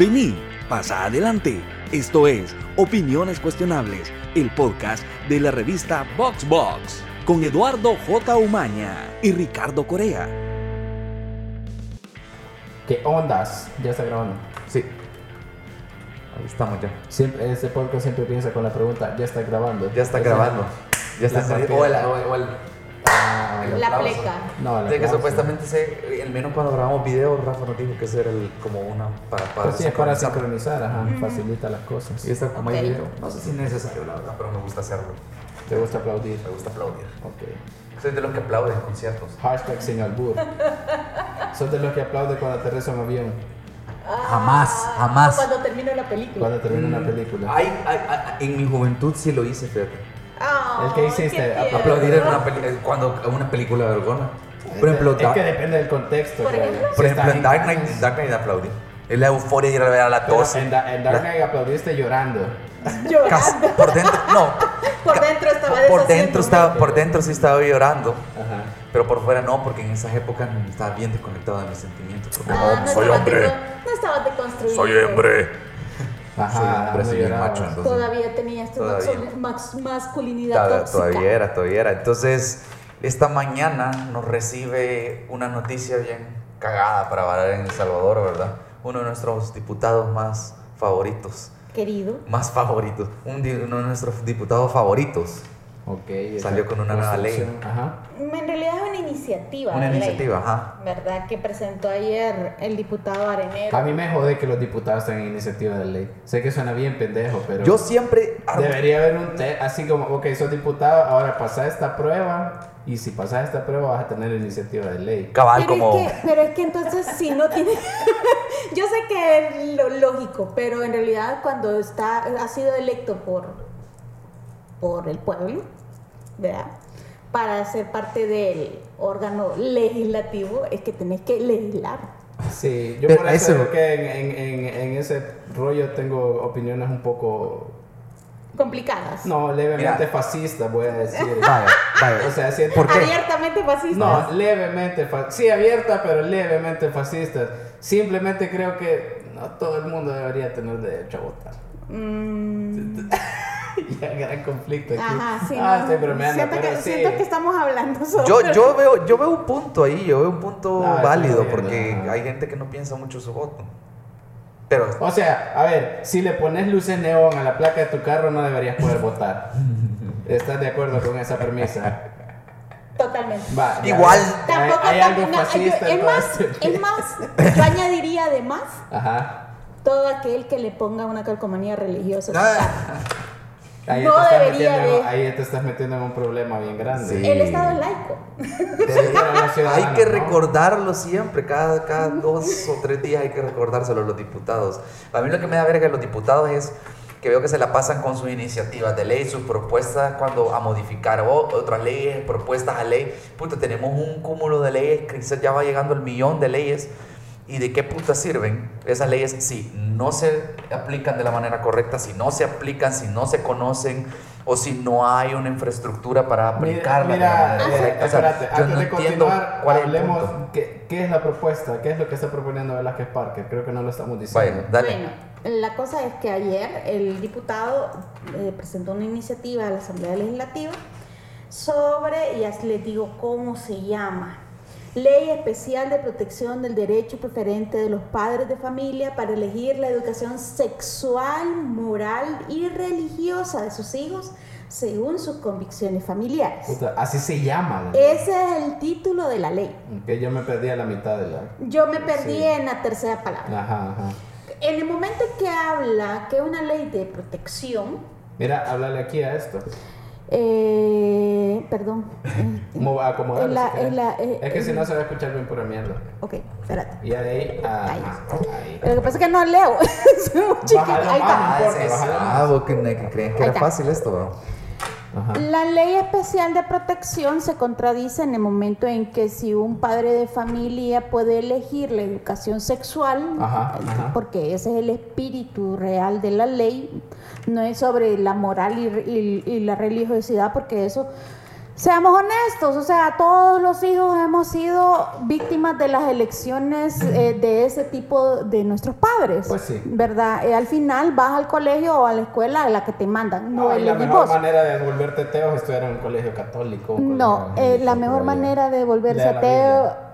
Vení, pasa adelante. Esto es Opiniones Cuestionables, el podcast de la revista Box Box, con Eduardo J. Umaña y Ricardo Corea. ¿Qué ondas? Ya está grabando. Sí. Ahí estamos ya. Siempre, este podcast siempre piensa con la pregunta, ¿ya está grabando? Ya está grabando. Ya está la saliendo. partida. O el, o el- o el- ah, La pleca. No, De que supuestamente se, el menos cuando grabamos video, Rafa nos dijo que ese era el, como una para, para Pues sí, es para sincronizar. ajá, facilita las cosas. Y está como hay Ok. video. No sé si es necesario, la verdad, pero me gusta hacerlo. ¿Te gusta aplaudir? Me gusta aplaudir. Ok. Soy de los que aplauden en conciertos. Hashtag sin albur. ¿Sos de los que aplaude cuando aterriza un avión? Jamás, jamás. Cuando termino la película. Cuando termina una película. Ay, ay, ay, en mi juventud sí lo hice, fíjate. Ah, ¿El que hiciste? Aplaudir en una cuando en una película de vergona. Por ejemplo, es Dark- que depende del contexto. Por ejemplo. por ejemplo, en Dark Knight, en Dark Knight aplaudí. Es la euforia de ir a ver a la 12. en, Da- en Dark La- Knight aplaudiste llorando. Llorando. por dentro, no. Por dentro estaba por, por dentro estaba, por dentro sí estaba llorando, Ajá. pero por fuera no, porque en esas épocas estaba bien desconectado de mis sentimientos. porque Ah, no, no soy hombre, No estabas deconstruido. soy hombre. Ajá, soy macho, entonces. Todavía tenías tu Todavía. max- masculinidad Todavía, tóxica. todavía era, todavía era. Entonces, esta mañana nos recibe una noticia bien cagada para valer en El Salvador, ¿verdad? Uno de nuestros diputados más favoritos. Querido. Más favoritos. Un uno de nuestros diputados favoritos. Ok. esa Salió con una nueva ley. Ajá. En realidad es una iniciativa. Una ley, iniciativa, ajá. ¿Verdad? Que presentó ayer el diputado Arenero. A mí me jode que los diputados tengan iniciativa de ley. Sé que suena bien pendejo, pero. Yo siempre... Debería haber un test así como, ok, sos diputado, ahora pasa esta prueba. Y si pasas esta prueba, vas a tener iniciativa de ley. Cabal pero, como... es que, pero es que entonces si no tiene... Yo sé que es lo lógico, pero en realidad cuando está, ha sido electo por, por el pueblo, ¿verdad? Para ser parte del órgano legislativo es que tenés que legislar. Sí, yo Pero por eso, eso- creo que en, en, en, en ese rollo tengo opiniones un poco. Complicadas. No, levemente Mira. fascistas, voy a decir. Vaya, vaya. O sea, siento ¿Por qué? Abiertamente fascistas. No, levemente fascistas. Sí, abierta, pero levemente fascistas. Simplemente creo que no todo el mundo debería tener derecho a votar. Mm, ya, gran conflicto aquí. ajá, sí. ah, no. estoy bromeando, siento, pero que, sí. siento que estamos hablando sobre... Yo, yo, veo, yo veo un punto ahí, yo veo un punto No, válido, bien, porque ajá. hay gente que no piensa mucho su voto. Pero... O sea, a ver, si le pones luces neón a la placa de tu carro, no deberías poder votar. ¿Estás de acuerdo con esa premisa? Totalmente. Va, ya Igual. Tampoco hay, hay algo tampoco- no, fascista yo- en es más, este- es más, yo añadiría además Ajá. todo aquel que le ponga una calcomanía religiosa. Ah. Ahí, No te estás debería metiendo, en- de- ahí te estás metiendo en un problema bien grande. Sí. El Estado es laico. Hay que ¿no? recordarlo siempre, cada, cada dos o tres días hay que recordárselo a los diputados. A mí lo que me da verga de los diputados es que veo que se la pasan con sus iniciativas de ley, sus propuestas cuando a modificar o- otras leyes, propuestas a ley. Puta, tenemos un cúmulo de leyes que quizás ya va llegando el millón de leyes. ¿Y de qué puta sirven esas leyes si no se aplican de la manera correcta, si no se aplican, si no se conocen o si no hay una infraestructura para aplicarla de la Mira, manera eh, correcta? O sea, espérate, yo antes no de entiendo continuar, cuál es el hablemos punto. qué, qué es la propuesta, qué es lo que está proponiendo Velázquez Parker. Creo que no lo estamos diciendo. Vaya, dale. Bueno, la cosa es que ayer el diputado eh, presentó una iniciativa a la Asamblea Legislativa sobre, y así les digo cómo se llama, Ley Especial de Protección del Derecho Preferente de los Padres de Familia para elegir la educación sexual, moral y religiosa de sus hijos según sus convicciones familiares. Puta, así se llama. la- Ese es el título de la ley. Que yo me perdí a la mitad de la. Yo me perdí Sí. en la tercera palabra. Ajá, ajá. En el momento en que habla que es una ley de protección, Mira, háblale aquí a esto. Eh, perdón. ¿Cómo va a acomodar? Es la- si es la- eh, es que si eh, no se va a escuchar bien pura mierda. ok, espérate. Y de ahí, ah, Ahí. ahí. Lo que pasa es que no leo. Soy muy chiquita. Ahí está. Ah, ah, vos que, creen que era fácil esto. Ajá. La ley especial de protección se contradice en el momento en que si un padre de familia puede elegir la educación sexual, Ajá, eh, ajá. porque ese es el espíritu real de la ley, no es sobre la moral y, y- y la religiosidad, porque eso Seamos honestos, o sea, todos los hijos hemos sido víctimas de las elecciones eh, de ese tipo de nuestros padres. Pues sí. ¿Verdad? Eh, al final vas al colegio o a la escuela a la que te mandan, no No, y la mejor manera de volverte ateo es estudiar en un colegio católico. un No, eh, la mejor manera de volverse ateo.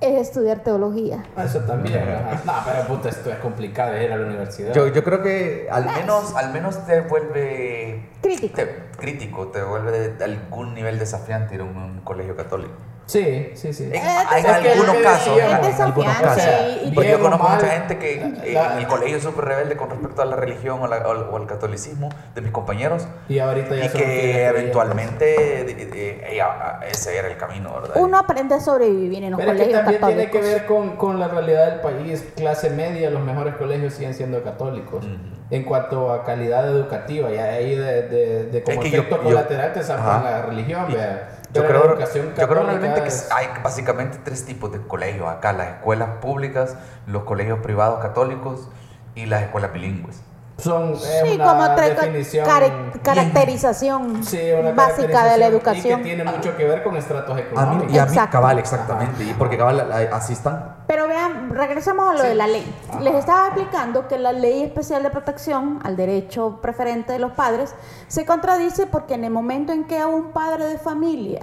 Es estudiar teología. Ah, Eso también. No, pero puta, esto es complicado ir a la universidad. Yo, yo creo que al menos, al menos te vuelve Crítico. te- crítico, te vuelve de algún nivel desafiante ir a un, un colegio católico. Sí, sí, sí. En, Eh, en algunos casos, en algunos casos. y Porque yo conozco mucha mal, gente que la- en el colegio es súper rebelde con respecto a la religión o, la- o al- o al catolicismo de mis compañeros Y ahorita ya y que eventualmente de- de- de- eh, ah, ese era el camino, ¿verdad? Uno aprende a sobrevivir en los Pero es que colegios también tiene que ver con, con la realidad del país. Clase media, los mejores colegios siguen siendo católicos. En cuanto a calidad educativa, y ahí de, de, de como Es que yo- efecto yo- colateral te zapan Ajá. la religión. Y vea. Yo creo, educación yo creo realmente que hay básicamente tres tipos de colegios acá, las escuelas públicas, los colegios privados católicos y las escuelas bilingües. Son es Sí, una como definición care- caracterización sí, una básica de la caracterización educación. Y que tiene mucho que ver con estratos A mí, económicos. y a mí Exacto. cabal, exactamente, y porque cabal así están. Pero vean, regresamos a lo de la ley. Les estaba explicando que la ley especial de protección al derecho preferente de los padres se contradice porque en el momento en que un padre de familia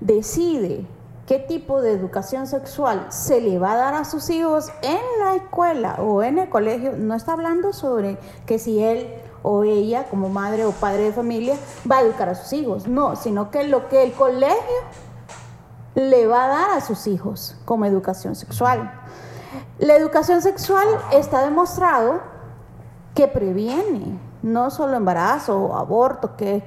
decide qué tipo de educación sexual se le va a dar a sus hijos en la escuela o en el colegio, no está hablando sobre que si él o ella como madre o padre de familia va a educar a sus hijos, no, sino que lo que el colegio le va a dar a sus hijos como educación sexual. La educación sexual está demostrado que previene no solo embarazo o aborto, que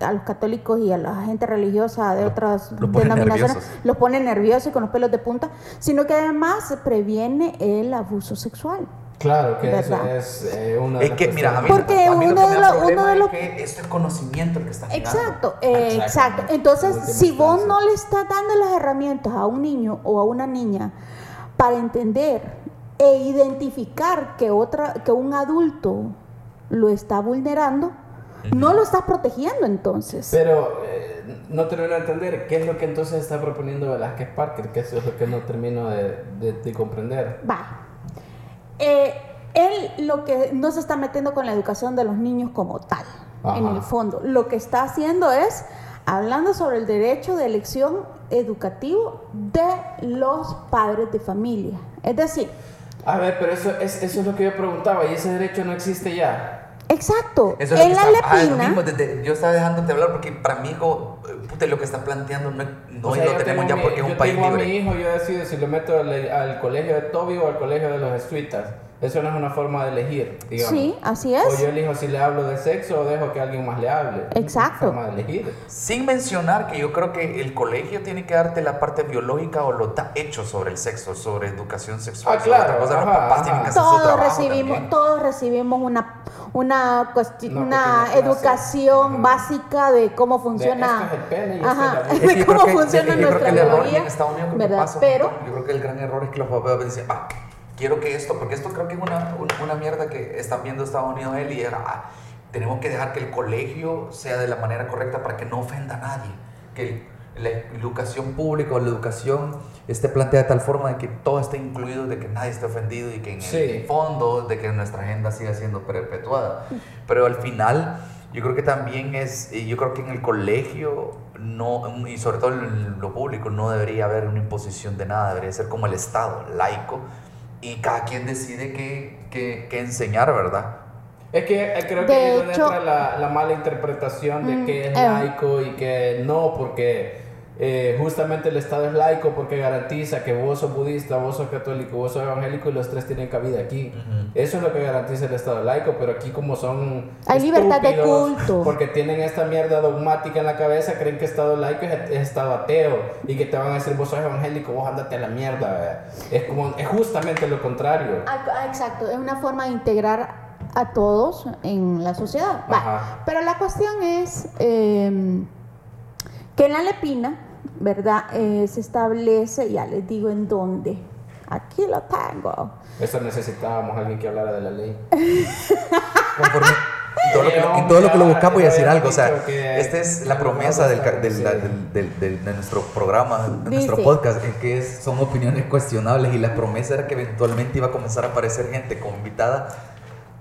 a los católicos y a la gente religiosa de otras denominaciones nerviosos. los pone nerviosos y con los pelos de punta, sino que además previene el abuso sexual. Claro, que eso ¿Verdad? es eh, una de Es las que, mira, a mí, Porque a mí lo uno que de me da los- problema uno de es que esto es conocimiento el que está. Exacto, eh, Exactamente. exacto. Entonces, En si vos instancia. no le estás dando las herramientas a un niño o a una niña para entender e identificar que otra, que un adulto lo está vulnerando, no lo estás protegiendo entonces. Pero eh, no termino de entender qué es lo que entonces está proponiendo Velázquez Parker, que eso es lo que no termino de, de- de comprender. Va. Eh, él lo que no se está metiendo con la educación de los niños como tal, Ajá. en el fondo. Lo que está haciendo es hablando sobre el derecho de elección educativo de los padres de familia. Es decir, A ver, pero eso es, eso es lo que yo preguntaba, y ese derecho no existe ya. Exacto, Eso es lo en que la está- ah, lepina, mismo, desde- yo estaba dejándote hablar porque para mi hijo, eh, puta, lo que está planteando no, no O sea, lo tenemos ya mi- porque es un yo país tengo a mi libre. hijo, yo decido si lo meto al, al colegio de Toby o al colegio de los jesuitas. Eso no es una forma de elegir, digamos. sí, así O es. yo elijo si le hablo de sexo o dejo que alguien más le hable. Exacto. Es una forma de elegir. Sin mencionar que yo creo que el colegio tiene que darte la parte biológica o lo está hecho sobre el sexo, sobre educación sexual. Ah, claro, cosa. Los ajá, papás tienen que hacer su Todos trabajo recibimos, también. todos recibimos una una, Una clase. educación básica de cómo De, funciona. esto es el pene y Ajá. es la que cómo funciona yo creo nuestra que el error biología, en Estados Unidos creo que ¿verdad? pasa un Pero. Yo creo que el gran error es que los papás dicen, ah, quiero que esto, porque esto creo que es una, una, mierda que están viendo Estados Unidos él y era, ah, tenemos que dejar que el colegio sea de la manera correcta para que no ofenda a nadie. Que la educación pública o la educación esté planteada de tal forma de que todo esté incluido, de que nadie esté ofendido y que en Sí. el fondo de que nuestra agenda siga siendo perpetuada. Pero al final, yo creo que también es, yo creo que en el colegio, no, y sobre todo en lo público, no debería haber una imposición de nada, debería ser como el Estado, laico, y cada quien decide qué, qué, qué enseñar, ¿verdad? Es que eh, creo que ahí es donde hecho- entra la, la mala interpretación de Mm, que es eh. laico y que no, porque eh, justamente el Estado es laico porque garantiza que vos sos budista, vos sos católico, vos sos evangélico y los tres tienen cabida aquí. Ujú. Eso es lo que garantiza el Estado laico, pero aquí como son Hay libertad de culto. porque tienen esta mierda dogmática en la cabeza, creen que Estado laico es, es Estado ateo y que te van a decir vos sos evangélico, vos andate a la mierda. ¿verdad? Es como es justamente lo contrario. Ah, ah, exacto, es una forma de integrar a todos en la sociedad. Va. Pero la cuestión es eh, que en la lepina, ¿verdad? Eh, se establece, ya les digo en dónde. Aquí lo tengo. Eso necesitábamos alguien que hablara de la ley. Conforme, todo lo que, en todo lo que lo buscamos decir había algo. O sea, esta es la promesa del, del- del- del- del- de nuestro programa, de nuestro podcast, es que es- son opiniones cuestionables y la promesa era que eventualmente iba a comenzar a aparecer gente como invitada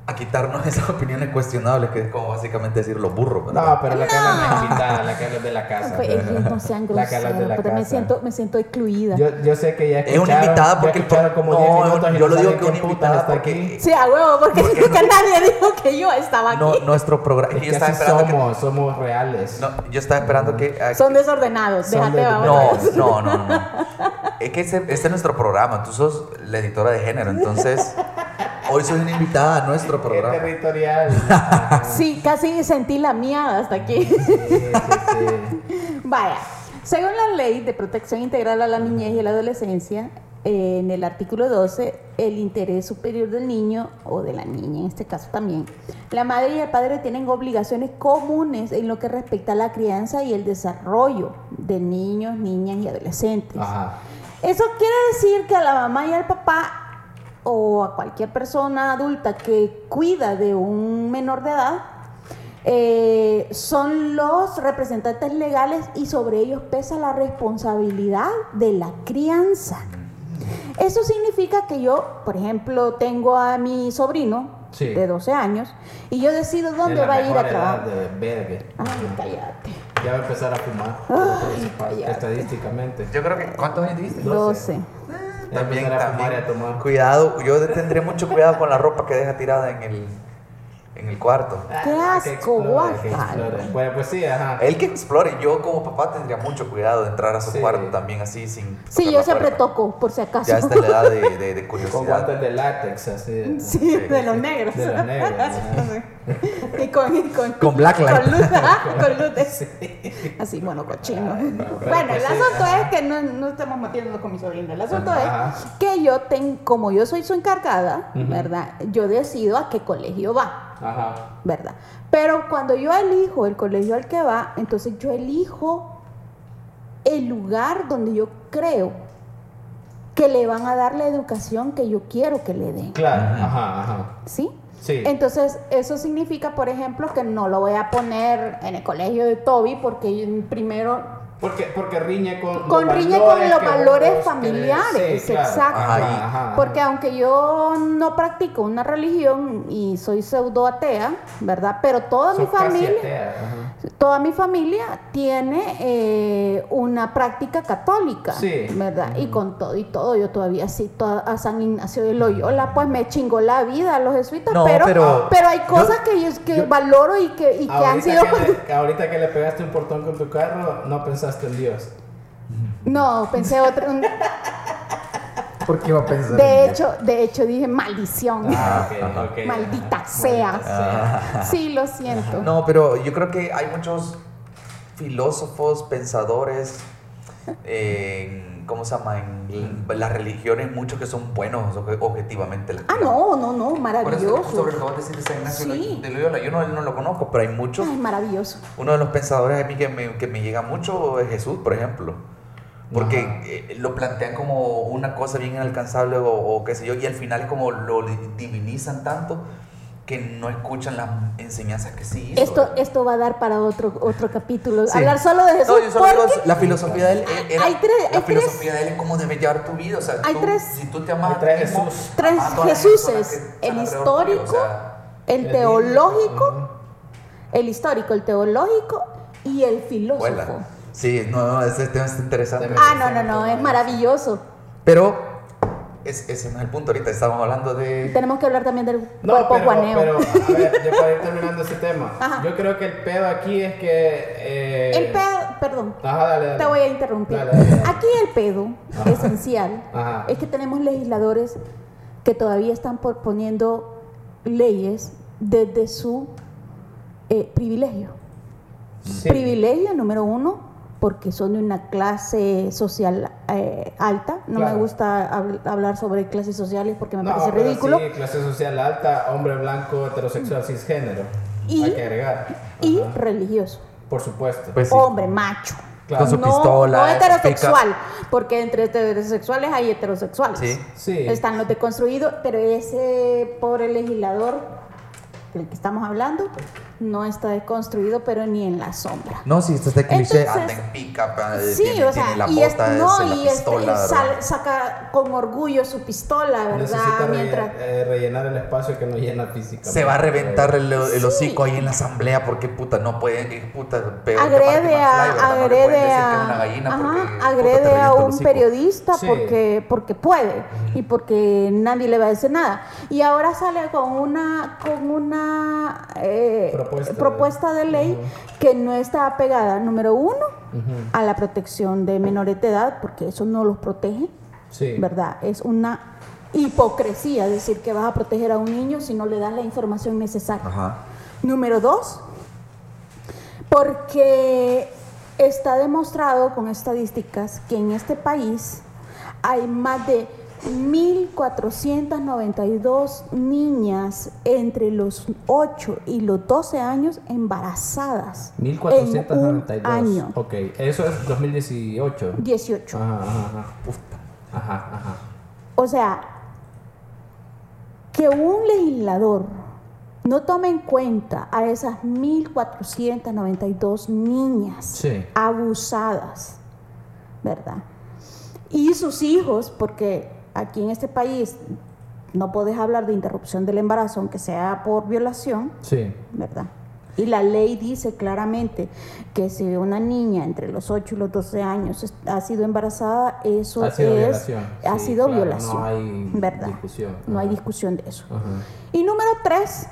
a quitarnos esas opiniones cuestionables, que es como básicamente decir los burros. ¿verdad? No, pero la Carla no es invitada, la Carla es de la casa. Pues, no sean La Carla es de groseros, la pero me casa. siento, me siento excluida. Yo, yo sé que ya Es una invitada porque el como 10 no, minutos y yo lo digo que una invitada está porque- aquí. Sí, a huevo, porque Porque nunca no- nadie dijo que yo estaba aquí. No, nuestro programa. Es Yo estaba que. somos, reales. No, yo estaba esperando que. a- Son desordenados, Son déjate de- vamos. No, no, no, no. Es que este es nuestro programa. Tú sos la editora de género, entonces hoy soy una invitada a nuestro Qué programa. territorial. Ajá. Sí, casi sentí la mía hasta aquí. Sí, sí, sí. Vaya, según la ley de protección integral a la niñez y la adolescencia, eh, en el artículo 12, el interés superior del niño o de la niña en este caso también, la madre y el padre tienen obligaciones comunes en lo que respecta a la crianza y el desarrollo de niños, niñas y adolescentes. Ajá. Eso quiere decir que a la mamá y al papá o a cualquier persona adulta que cuida de un menor de edad eh, son los representantes legales y sobre ellos pesa la responsabilidad de la crianza. Eso significa que yo, por ejemplo, tengo a mi sobrino Sí. de 12 años y yo decido dónde va a ir a edad trabajar. de verga. Ay, cállate. Ya va a empezar a fumar. Ay, cállate. estadísticamente. Yo creo que. ¿Cuántos años tuviste? 12. Ya va a También, también. Cuidado, yo tendré mucho cuidado con la ropa que deja tirada en el, en el cuarto. Qué asco. Bueno, pues sí, ajá. Él que explore, yo como papá tendría mucho cuidado de entrar a su Sí. cuarto también así sin. Sí, tocar yo la siempre puerta. toco, por si acaso. Ya está en la edad de, de, de Con curiosidad. guantes de látex, así. de- Sí, de los negros. De los negros. ajá. y con, y con, Con blacklight. Con luz, ajá, con luces. Así, bueno, cochino. bueno, el pues sí, asunto ajá. es que no, no estamos metiendo con mi sobrina. El asunto Ajá. es que yo tengo, como yo soy su encargada. ¿verdad? Yo decido a qué colegio va, Ajá. ¿verdad? Pero cuando yo elijo el colegio al que va, entonces yo elijo el lugar donde yo creo que le van a dar la educación que yo quiero que le den. Claro, ajá, ajá. ¿Sí? Sí. Entonces, eso significa, por ejemplo, que no lo voy a poner en el colegio de Toby porque primero Porque, porque riñe con, con los riñe con valores los que valores familiares. Sí, claro. exacto. Ajá, ajá. Porque aunque yo no practico una religión y soy pseudo atea, ¿verdad? Pero toda mi Sos familia, toda mi familia tiene eh, una práctica católica, Sí. ¿verdad? Y con todo y todo, yo todavía sí, toda- a San Ignacio de Loyola, pues me chingó la vida a los jesuitas, No, pero, pero- pero hay yo- cosas que, yo, que yo- valoro y que, y que han sido... que, le, ahorita que le pegaste un portón con tu carro, no pensaste en Dios. No, pensé otro... un- ¿Por qué iba a pensar? De hecho, de hecho dije maldición. Ah, ok, ok. Maldita sea. Maldita sea. Sí, lo siento. No, pero yo creo que hay muchos filósofos, pensadores, en, ¿cómo se llama? En las religiones, muchos que son buenos obje- objetivamente. las Ah, no, no, no, Por eso, maravilloso. sobre todo decir de San Ignacio Sí. de Loyola, yo no, no lo conozco, pero hay muchos. Ay, maravilloso. Uno de los pensadores a mí que me, que me llega mucho es Jesús, por ejemplo. Porque eh, lo plantean como una cosa bien inalcanzable o, o qué sé yo, y al final como lo di- divinizan tanto que no escuchan las enseñanzas que sí hizo. Esto, ¿verdad? esto va a dar para otro, otro capítulo. Sí. Hablar solo de Jesús. No, yo solo digo, porque la filosofía de él era- Hay tres- la hay tres- filosofía de él es cómo debes llevar tu vida, o sea, Hay tú- tres- si tú te amas tres mismo, Jesús. Tres que el histórico, tuyo, o sea, el El teológico, el histórico, el teológico y el filósofo. vuela. Sí, no, no, ese tema está interesante. Ah, no, no, no, es maravilloso. Pero es- ese no es el punto ahorita, estábamos hablando de... Tenemos que hablar también del No, cuerpo pero, guaneo. pero, a ver, ya para ir terminando ese tema. Ajá. Yo creo que el pedo aquí es que. eh, El pedo, perdón, Ajá, dale, dale. te voy a interrumpir. Dale. Aquí el pedo Ajá. esencial es que tenemos legisladores que todavía están por- poniendo leyes desde su eh, privilegio. Sí. Privilegio número uno, porque son de una clase social eh, alta. No Claro. me gusta hab- hablar sobre clases sociales porque me No, parece pero ridículo. Sí, clase social alta, hombre blanco, heterosexual, cisgénero. Y- Hay que agregar. Y Ajá. religioso. Por supuesto. Pues sí. Hombre, macho. Claro. Con su no, pistola, no su heterosexual, porque entre heterosexuales hay heterosexuales. Sí. Sí. Están los deconstruidos, pero ese pobre legislador del que estamos hablando, no está deconstruido, pero ni en la sombra. No, si este cliché, Entonces- anda en pica, Sí, tiene, o sea, tiene la y, es- no, es, la y este, pistola, sal- ¿verdad? saca con orgullo su pistola, ¿verdad? Necesita relle- Mientras, eh, rellenar el espacio que no llena físicamente. Se va a reventar el, el Sí. hocico ahí en la asamblea porque puta no puede, eh, puta, peor que agrede a, agrede pueden es a, agrede a un periodista Sí. porque, porque puede y porque nadie le va a decir nada. Y ahora sale con una, con una eh, Propuesta de- propuesta de ley que no está apegada, número uno, a la protección de menores de edad, porque eso no los protege, Sí. ¿verdad? Es una hipocresía decir que vas a proteger a un niño si no le das la información necesaria. Ajá. Número dos, porque está demostrado con estadísticas que en este país hay más de 1.492 niñas entre los 8 y los 12 años embarazadas. En un 1492. año. Ok, eso es 2018. 18. Ajá, ajá, ajá. Ajá, ajá. O sea, que un legislador no tome en cuenta a esas 1.492 niñas Sí. abusadas, ¿verdad? Y sus hijos, porque aquí en este país no puedes hablar de interrupción del embarazo, aunque sea por violación, Sí. ¿verdad? Y la ley dice claramente que si una niña entre los 8 y los 12 años ha sido embarazada, eso Ha sido es violación. ha Sí, sido claro, violación. no hay ¿verdad? discusión. No hay discusión de eso. Ajá. Y número tres,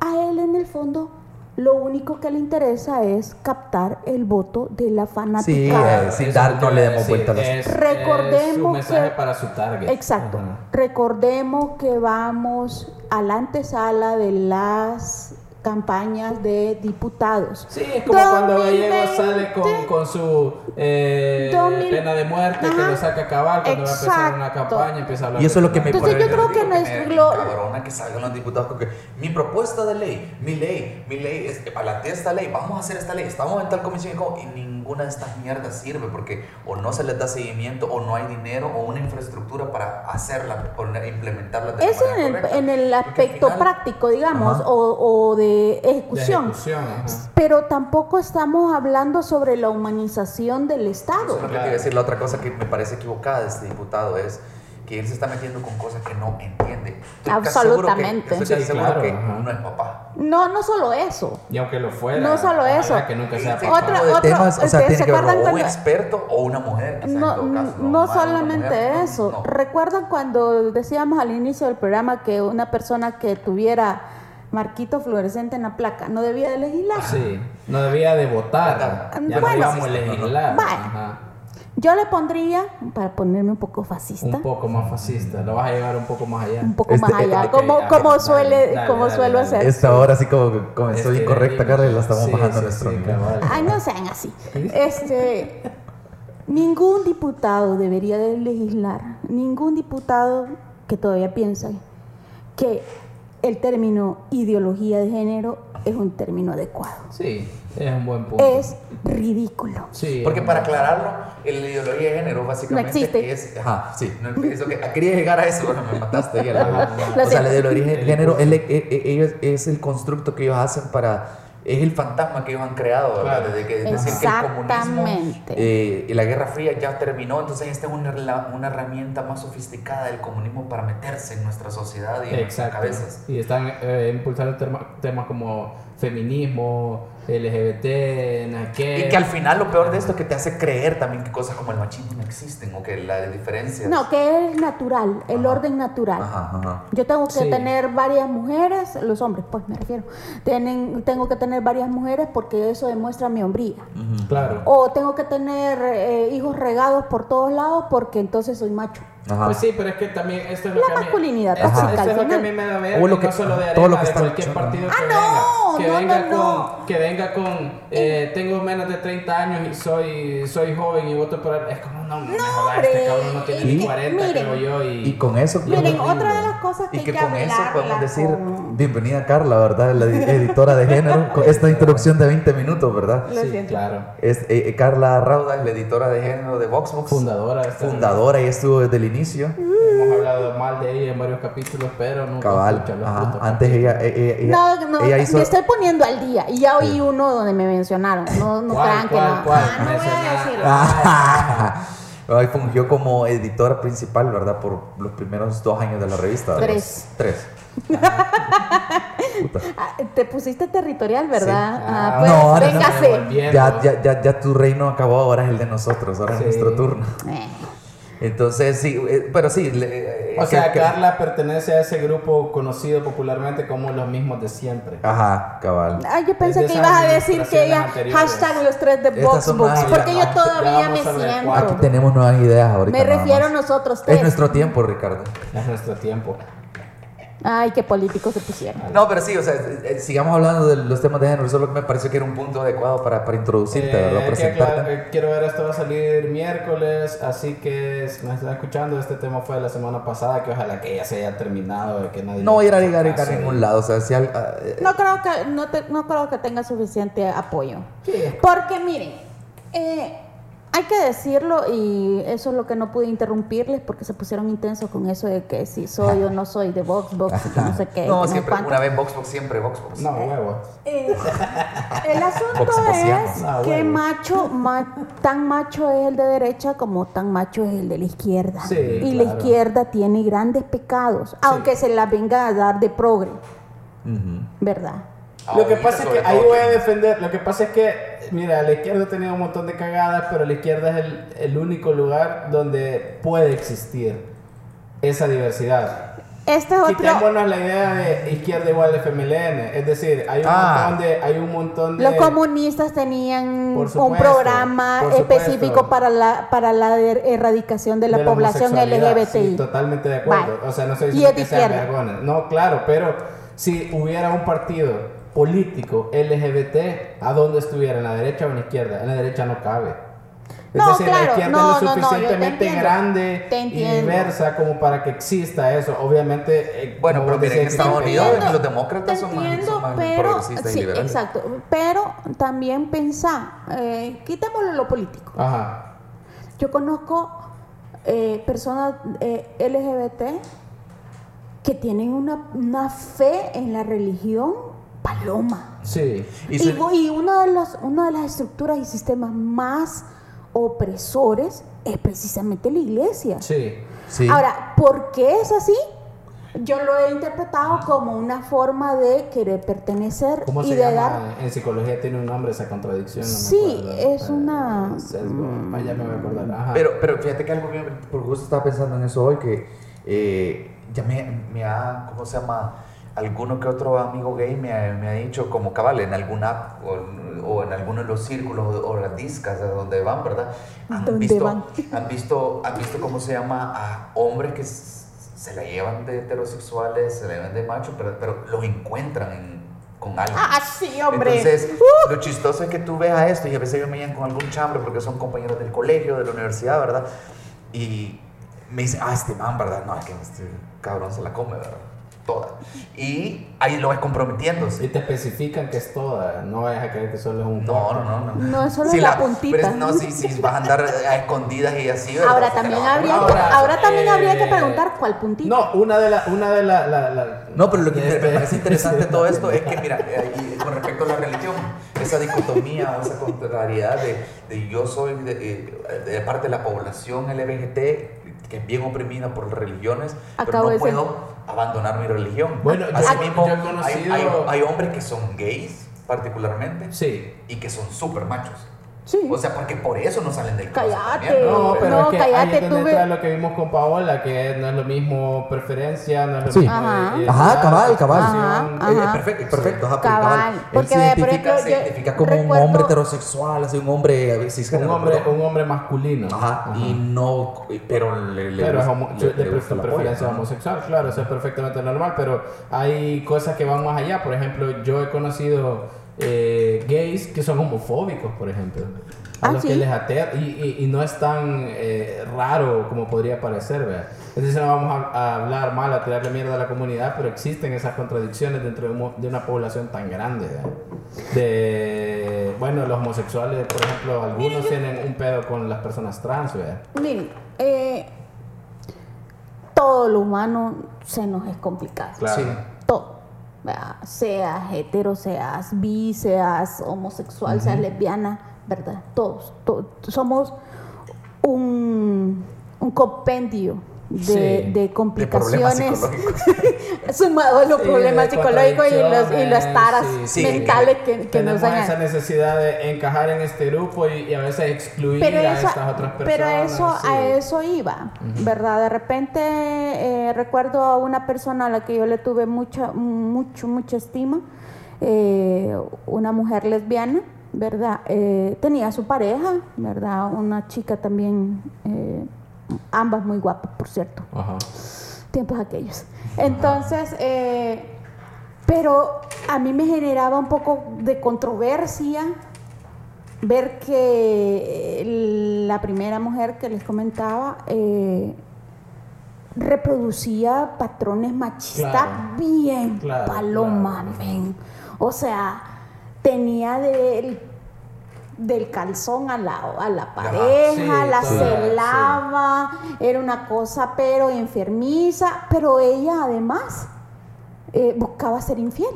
a él en el fondo lo único que le interesa es captar el voto de la Sí, fanaticada. eh, sin dar, no le demos vuelta a los- es- es Recordemos su mensaje que- para su target. Exacto. Recordemos que vamos a la antesala de las campañas de diputados. Sí, es como cuando Gallego 2020. sale con, con su eh, 2000. pena de muerte que lo saca a cabal cuando va a empezar una campaña, empieza a hablar Y eso de es lo que me Entonces, yo creo que no es lo- encabrona que salgan los diputados con que mi propuesta de ley, mi ley, mi ley, es, planteé esta ley, vamos a hacer esta ley, estamos en tal comisión y, como- y ninguna de estas mierdas sirve porque o no se les da seguimiento o no hay dinero o una infraestructura para hacerla, poner, implementarla de Eso en el, en el Porque aspecto final- práctico, digamos, o, o de De ejecución. ejecución, ajá. Pero tampoco estamos hablando sobre la humanización del Estado. Eso es lo que a decir. La otra cosa que me parece equivocada de este diputado es que él se está metiendo con cosas que no entiende. Estoy casi seguro que- Absolutamente. Estoy casi Sí, seguro claro, que ajá. no es papá. No, no solo eso. Y aunque lo fuera, No solo eso. que nunca sea papá. De otro- temas, o sea, ¿ustedes tiene se que o un cuando- experto o una mujer. en No, todo caso, no una solamente mujer, no, eso. no. ¿Recuerdan cuando decíamos al inicio del programa que una persona que tuviera marquito fluorescente en la placa no debía de legislar? Sí, no debía de votar. Ya Bueno. no íbamos a legislar. Ajá. Yo le pondría, para ponerme un poco fascista, Un poco más fascista. Lo vas a llevar un poco más allá. un poco Este- más allá, ok, como, ya, como dale, suele, dale, como dale, suelo dale. hacer. Esta hora así como comenzó incorrecta, Carla, y la estamos sí, bajando sí, nuestro sí. Ay, no sean así. Este, ningún diputado debería de legislar, ningún diputado que todavía piensa que el término ideología de género es un término adecuado. Sí, es un buen punto. Es ridículo. Sí, Porque para aclararlo, la ideología de género básicamente No existe. es... Ajá, sí. No, eso que, quería llegar a eso, pero me mataste. Ajá. la- o sea, la ideología de género es, e- e- es el constructo que ellos hacen para... Es el fantasma que ellos han creado, ¿verdad? Claro. Desde que decir que el comunismo Exactamente. eh, y la Guerra Fría ya terminó, entonces esta es una, la- una herramienta más sofisticada del comunismo para meterse en nuestra sociedad y en nuestras Exacto. cabezas. Y están eh, impulsando tema- temas como feminismo, LGBT. Y que al final lo peor de esto es que te hace creer también que cosas como el machismo no existen o que la diferencia... No, que es natural, el Ajá. orden natural. Ajá, ajá. Yo tengo que Sí. tener varias mujeres, los hombres, pues me refiero. Tienen, tengo que tener varias mujeres porque eso demuestra mi hombría. Claro. O tengo que tener eh, hijos regados por todos lados porque entonces soy macho. Ajá. Pues sí, pero es que también esto es lo La que a mí- masculinidad esto- es lo que a mí me da O lo que- no solo de todo lo Arena, que de está cualquier luchando. partido Ah, que no, venga, que no, venga no, con, no. que venga con, eh, tengo menos de 30 años y soy, soy joven y voto por, es como, no, no, me jodas, este hombre. cabrón no tiene Y- ni 40, miren. creo yo, y, Y con eso... Miren, podemos- otra de las cosas que Y hay que que con eso podemos decir, con- bienvenida Carla, ¿verdad? La di- editora de género, con esta introducción de 20 minutos, ¿verdad? Lo sí, siento. claro, Es eh, eh, Carla Rauda, es la editora de género de Voxbox. fundadora de Fundadora y estuvo desde el inicio. hemos hablado mal de ella en varios capítulos, pero nunca Cabal. Ajá. Antes ella, ella, ella, No, no, ella hizo. me estoy poniendo al día. Y ya oí uno donde me mencionaron. No, no ¿Cuál, crean que no. cuál? Ah, no voy a decirlo. Ah, fungió como editora principal, ¿verdad? Por los primeros dos años de la revista. Tres. Tres. Puta. Ah, te pusiste territorial, ¿verdad? Sí. Ah, Ah, pues, no, ahora no. véngase. Ya, ya, ya, ya tu reino acabó, ahora es el de nosotros, ahora Sí. es nuestro turno. Eh, Entonces, sí, eh, pero sí. le- eh, O sea, que- Carla pertenece a ese grupo conocido popularmente como los mismos de siempre. Ajá, cabal. Ay, yo pensé que ibas a decir que ella hashtag los tres de Estas Box son Box, más- porque ya, yo todavía me siento. Aquí tenemos nuevas ideas ahorita. Me refiero a nosotros tres. Es nuestro tiempo, Ricardo. Es nuestro tiempo. Ay, qué políticos se pusieron. No, pero sí, o sea, eh, sigamos hablando de los temas de género. Solo que me pareció que era un punto adecuado para, para introducirte, Eh, ¿verdad? Presentarte. eh, quiero ver, esto va a salir miércoles, así que si me están escuchando, este tema fue de la semana pasada, que ojalá que ya se haya terminado, de que nadie... No voy a ir a llegar a ningún lado. O sea, si al- ah, eh, No creo que, no, te- no creo que tenga suficiente apoyo. Sí. Porque miren, eh, hay que decirlo y eso es lo que no pude interrumpirles porque se pusieron intensos con eso de que si soy o no soy de Vox Box y que no sé qué. no, siempre, cuánto. una vez Voxbox, siempre Voxbox. No, huevo. Eh, el asunto es que macho, ma- tan macho es el de derecha como tan macho es el de la izquierda. Sí, y la izquierda tiene grandes pecados, aunque se la venga a dar de progre, Ujú. ¿verdad? Lo que pasa es que ahí voy a defender, lo que pasa es que, mira, la izquierda ha tenido un montón de cagadas, pero la izquierda es el, el único lugar donde puede existir esa diversidad. Este es otro... Quitémonos la idea de izquierda igual de FMLN, es decir, hay un Ah. montón de, hay un montón de Los comunistas tenían Por un supuesto, programa supuesto. específico para la, para la er- erradicación de la, de población homosexualidad. LGBTI. Sí, totalmente de acuerdo. Vale. O sea, no es de que sean vergones. No, claro, pero si hubiera un partido político LGBT, ¿a dónde estuviera? ¿En la derecha o en la izquierda? En la derecha no cabe. Es No, decir, la izquierda no, es lo suficientemente grande y diversa como para que exista eso. Obviamente, eh, Bueno, pero mira, en Estados Unidos los demócratas son más- entiendo, son más pero, progresistas y sí, liberales. Exacto, pero también pensá, eh, quitémoslo lo político. Ajá. Yo conozco eh, personas eh, LGBT que tienen una, una fe en la religión paloma. Sí. Y Y, su- y una, de las, una de las estructuras y sistemas más opresores es precisamente la iglesia. Sí. sí. Ahora, ¿por qué es así? Yo lo he interpretado como una forma de querer pertenecer ¿Cómo y se de llama? dar... En psicología tiene un nombre esa contradicción. no Sí, acuerdo. es Eh, una- sesgo. Ah, ya me voy a acordar. Ajá. Pero, pero fíjate que algo que por gusto estaba pensando en eso hoy, que eh, ya me, me ha, ¿cómo se llama? Alguno que otro amigo gay me ha, me ha dicho, como cabal, en alguna app o, o en alguno de los círculos o las discas a donde van, ¿verdad? Han ¿Dónde visto, van? Han visto, han visto cómo se llama a hombres que se la llevan de heterosexuales, se la llevan de machos, pero, pero los encuentran en- con alguien. Ah, sí, hombre. Entonces, lo chistoso es que tú veas esto y a veces yo me llegan con algún chambre porque son compañeros del colegio, de la universidad, ¿verdad? Y me dicen, ah, este man, ¿verdad? No, es que este cabrón se la come, ¿verdad? Toda. Y ahí lo ves comprometiéndose. Y te especifican que es toda, no vayas a creer que solo es un No, cuarto. no, no, no. No, es solo Sí, la puntita. Pero es- no, si, si vas a andar a escondidas y así, ¿verdad? Ahora también habría, que, Ahora, ahora también habría que preguntar cuál puntito. No, una de las, una de la, la- la- No, pero lo que de me este- parece interesante de todo esto es que, mira, eh, y con respecto a la religión, esa dicotomía, esa contrariedad de, de yo soy de, eh, de parte de la población LGBT, que es bien oprimida por las religiones, Acabo pero no ser- puedo abandonar mi religión. Bueno, yo- Asimismo, yo hay, conocido- hay, hay hombres que son gays, particularmente, Sí. y que son súper machos. Sí. O sea, porque por eso no salen del closet Cállate. No, pero No, es que cállate, ahí es donde tuve- entra lo que vimos con Paola, que no es lo mismo preferencia, no es lo Sí. mismo Ajá. Ajá, cabal, cabal. expresión. Ajá, ajá. perfecto, perfecto, ajá, Cabal, Él porque se identifica, se identifica como recuerdo- un hombre heterosexual, así un hombre Un hombre, un hombre masculino. Ajá, Ajá. y no, pero le, le Pero es homo- le- le pre- gusta la preferencia homosexual, claro, eso es perfectamente normal, pero hay cosas que van más allá. Por ejemplo, yo he conocido eh, gays que son homofóbicos, por ejemplo. A Ah, los ¿sí? que les aterra y, y- y no es tan eh, raro como podría parecer, ¿verdad? Entonces no vamos a, a hablar mal, a tirarle mierda a la comunidad, pero existen esas contradicciones dentro de, un de una población tan grande, ¿verdad? De, bueno, los homosexuales, por ejemplo, algunos tienen un pedo con las personas trans, ¿verdad? Miren, eh, todo lo humano se nos es complicado. Claro. Sí. Seas hetero, seas bi, seas homosexual, seas lesbiana, ¿verdad? Todos. to- somos un, un compendio de, Sí. de De problemas complicaciones psicológicos. sumado a los Sí, problemas de psicológicos y los, y los contradicciones, taras sí, mentales que, nos dañan. esa necesidad de encajar en este grupo y, y a veces excluir pero a eso, estas otras personas. pero eso a eso iba, ¿verdad? De repente eh, recuerdo a una persona a la que yo le tuve mucha, mucho, mucha estima, eh, una mujer lesbiana, ¿verdad? Eh, tenía su pareja, ¿verdad? Una chica también, ambas muy guapas, por cierto Ajá. tiempos aquellos. Entonces, eh, pero a mí me generaba un poco de controversia ver que eh, la primera mujer que les comentaba eh, reproducía patrones machistas Claro. bien Claro, paloma, claro. O sea, tenía del, del calzón a la, a la pareja, sí, la celaba, era una cosa pero enfermiza, pero ella además eh, buscaba ser infiel.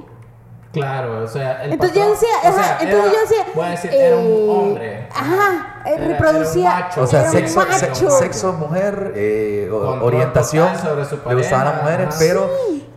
Claro, o sea, el Entonces yo decía, o ajá, sea, entonces era- yo decía, voy a decir, era un eh, hombre. Ajá, eh, Era- era un reproducía, macho. O sea, sexo, sexo, mujer, eh, orientación, total sobre su le gustaban las mujeres, ajá. pero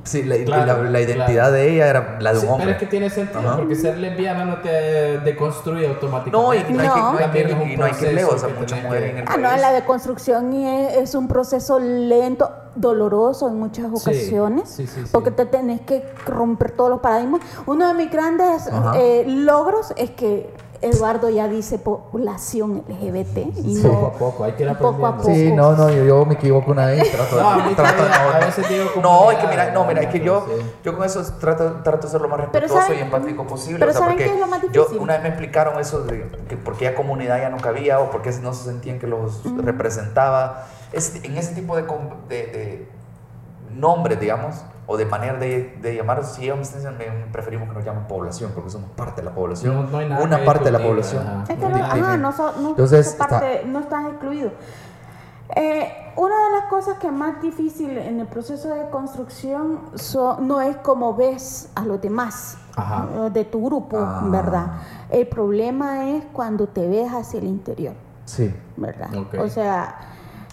sí, la, Claro, la- la identidad claro. de ella era la de Sí, un hombre. pero es que tiene sentido, Ajá. porque ser lesbiana no te deconstruye automáticamente. No, y no hay que, no hay que, y hay que muchas mujeres en el Ah, no, la deconstrucción es, es un proceso lento, doloroso en muchas Sí, ocasiones, sí, sí, sí. porque te tenés que romper todos los paradigmas. Uno de mis grandes eh, logros es que Eduardo ya dice población LGBT y Sí, no poco a poco, hay que ir poco a aprendiendo. poco. Sí, no, no, yo, yo me equivoco una vez. Trato, No, a trato no, a veces digo No, es que comunidad, mira, no, mira, es que yo, yo con eso trato, trato de ser lo más respetuoso ¿saben- y empático posible. pero o sea, ¿saben porque qué es lo más yo difícil? una vez me explicaron eso de que por qué a comunidad ya no cabía o por qué no se sentían que los representaba. Es, en ese tipo de, com- de, de nombres, digamos, o de manera de, de llamar, si preferimos que nos llamen población, porque somos parte de la población. No- no hay nada una parte de la población. ajá. Es que Muy no, difícil. ajá, no, so- no, Entonces, parte, no estás excluido. Eh, una de las cosas que es más difícil en el proceso de construcción so- no es como ves a los demás Ajá. de tu grupo, Ah. ¿verdad? El problema es cuando te ves hacia el interior, Sí. ¿verdad? O sea,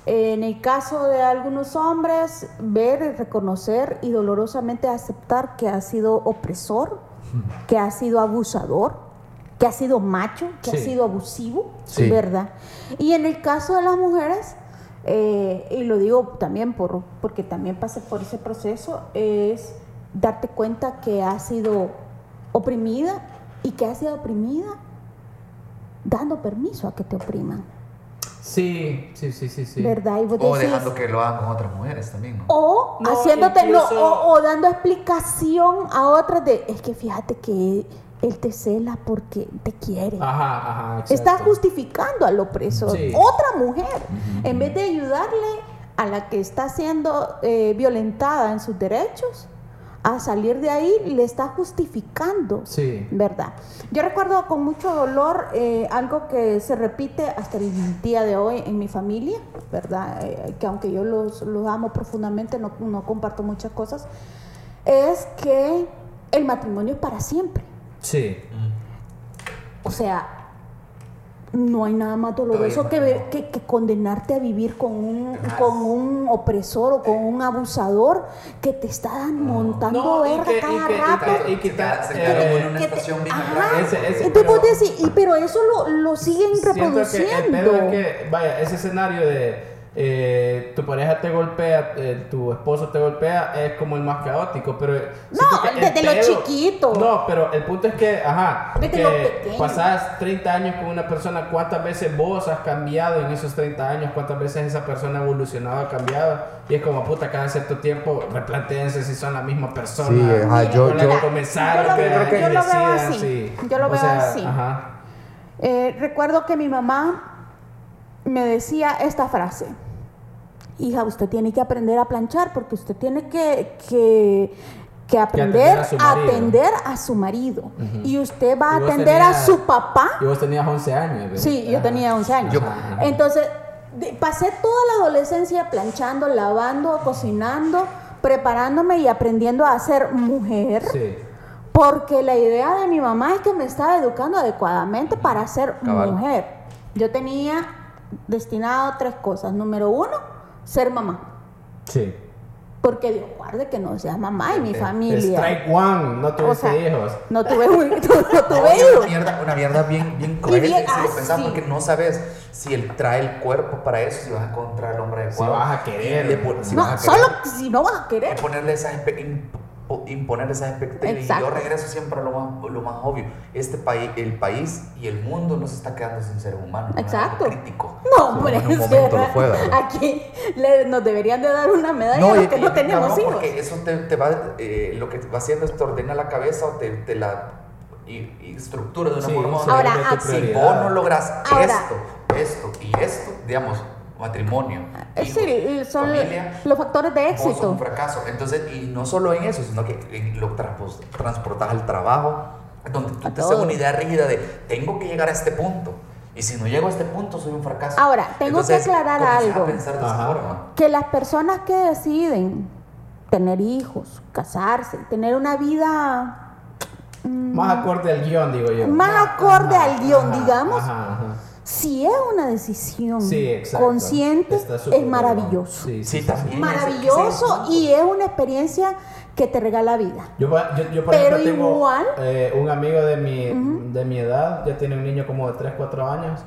en el caso de algunos hombres, ver, y reconocer y dolorosamente aceptar que ha sido opresor, que ha sido abusador, que ha sido macho, que ha sido abusivo, Sí. ¿verdad? Y en el caso de las mujeres, eh, y lo digo también por, porque también pasé por ese proceso, es darte cuenta que ha sido oprimida y que ha sido oprimida dando permiso a que te opriman, Sí, sí, sí, sí, sí. ¿verdad? Y vos O decís- dejando que lo hagan con otras mujeres también, ¿no? o No, haciéndote, no, incluso- o, o dando explicación a otras de, es que fíjate que él te cela porque te quiere. Ajá, ajá, exacto. Estás justificando al opresor, Sí. otra mujer, en vez de ayudarle a la que está siendo eh, violentada en sus derechos, a salir de ahí, le está justificando. Sí. ¿Verdad? Yo recuerdo con mucho dolor eh, algo que se repite hasta el día de hoy en mi familia, ¿verdad? Eh, que aunque yo los, los amo profundamente, no, no comparto muchas cosas, es que el matrimonio es para siempre. Sí. O sea, no hay nada más doloroso que, que, que condenarte a vivir con un, con un opresor o con un abusador que te está montando No, y verga que- y cada que- y rato. que- y en eh, una que te- y, pero eso lo, lo siguen Siento que el reproduciendo. pedo es que, vaya, ese escenario de eh, tu pareja te golpea, eh, tu esposo te golpea, es como el más caótico, pero... que el desde lo chiquito. No, pero el punto es que, ajá, Desde lo que pequeño. pasás 30 años con una persona, ¿cuántas veces vos has cambiado en esos 30 años? ¿Cuántas veces esa persona ha evolucionado, ha cambiado? Y es como, puta, cada cierto tiempo replantéense si son la misma persona. Sí, ajá, yo- yo- que comenzaron, yo lo- que- yo que lo veo decidan, así. sí. Yo lo O veo sea, así. Ajá. Eh, recuerdo que mi mamá me decía esta frase. Hija, usted tiene que aprender a planchar porque usted tiene que, que, que aprender a atender a su marido. Y usted va a atender a su papá. Y vos tenías 11 años. ¿verdad? Sí, yo tenía 11 años. Yo-. Entonces, de- pasé toda la adolescencia planchando, lavando, cocinando, preparándome y aprendiendo a ser mujer. Sí. Porque la idea de mi mamá es que me estaba educando adecuadamente para ser Cabal. mujer. Yo tenía destinado tres cosas. Número uno, ser mamá. Sí. Porque Dios guarde que no seas mamá y mi familia. Strike one, no tuviste O sea, hijos. No tuve, un- no tuve hijos. una mierda, una mierda bien, bien cruel bien- si lo ah, pensás, sí. porque no sabes si él trae el cuerpo para eso, si vas a encontrar al hombre adecuado. vas a querer. Le si no, vas a querer. solo si no vas a querer. ponerle esas imponer esas expectativas. Y yo regreso siempre a lo más, lo más obvio. Este país el país y el mundo no se está quedando sin seres humanos no Exacto. crítico. No, momento lo fue ¿verdad? aquí le- nos deberían de dar una medalla a los que y no tenemos cabrón hijos. porque eso te, te va eh, lo que te va haciendo es te ordena la cabeza o te, te la y, y estructura de una Sí, forma Ahora, ah, si vos no logras Ahora- esto esto y esto digamos matrimonio Es hijos, son familia, los factores de vos sos éxito. un fracaso. Entonces, y no solo en eso, sino que lo transportas al trabajo, donde tú A te haces una idea rígida de tengo que llegar a este punto. Y si no llego a este punto, soy un fracaso. Ahora, tengo que aclarar algo. a pensar de esa Ajá. forma. Que las personas que deciden tener hijos, casarse, tener una vida Más acorde al guion, digo yo. Más acorde al guion, digamos. Ajá, ajá. Si es una decisión Sí, consciente, es maravilloso. Sí, Sí, sí, sí, también. Maravilloso y es una experiencia que te regala vida. Yo, yo, yo, por Pero ejemplo, tengo igual- eh, un amigo de mi, de mi edad, ya tiene un niño como de 3, 4 años.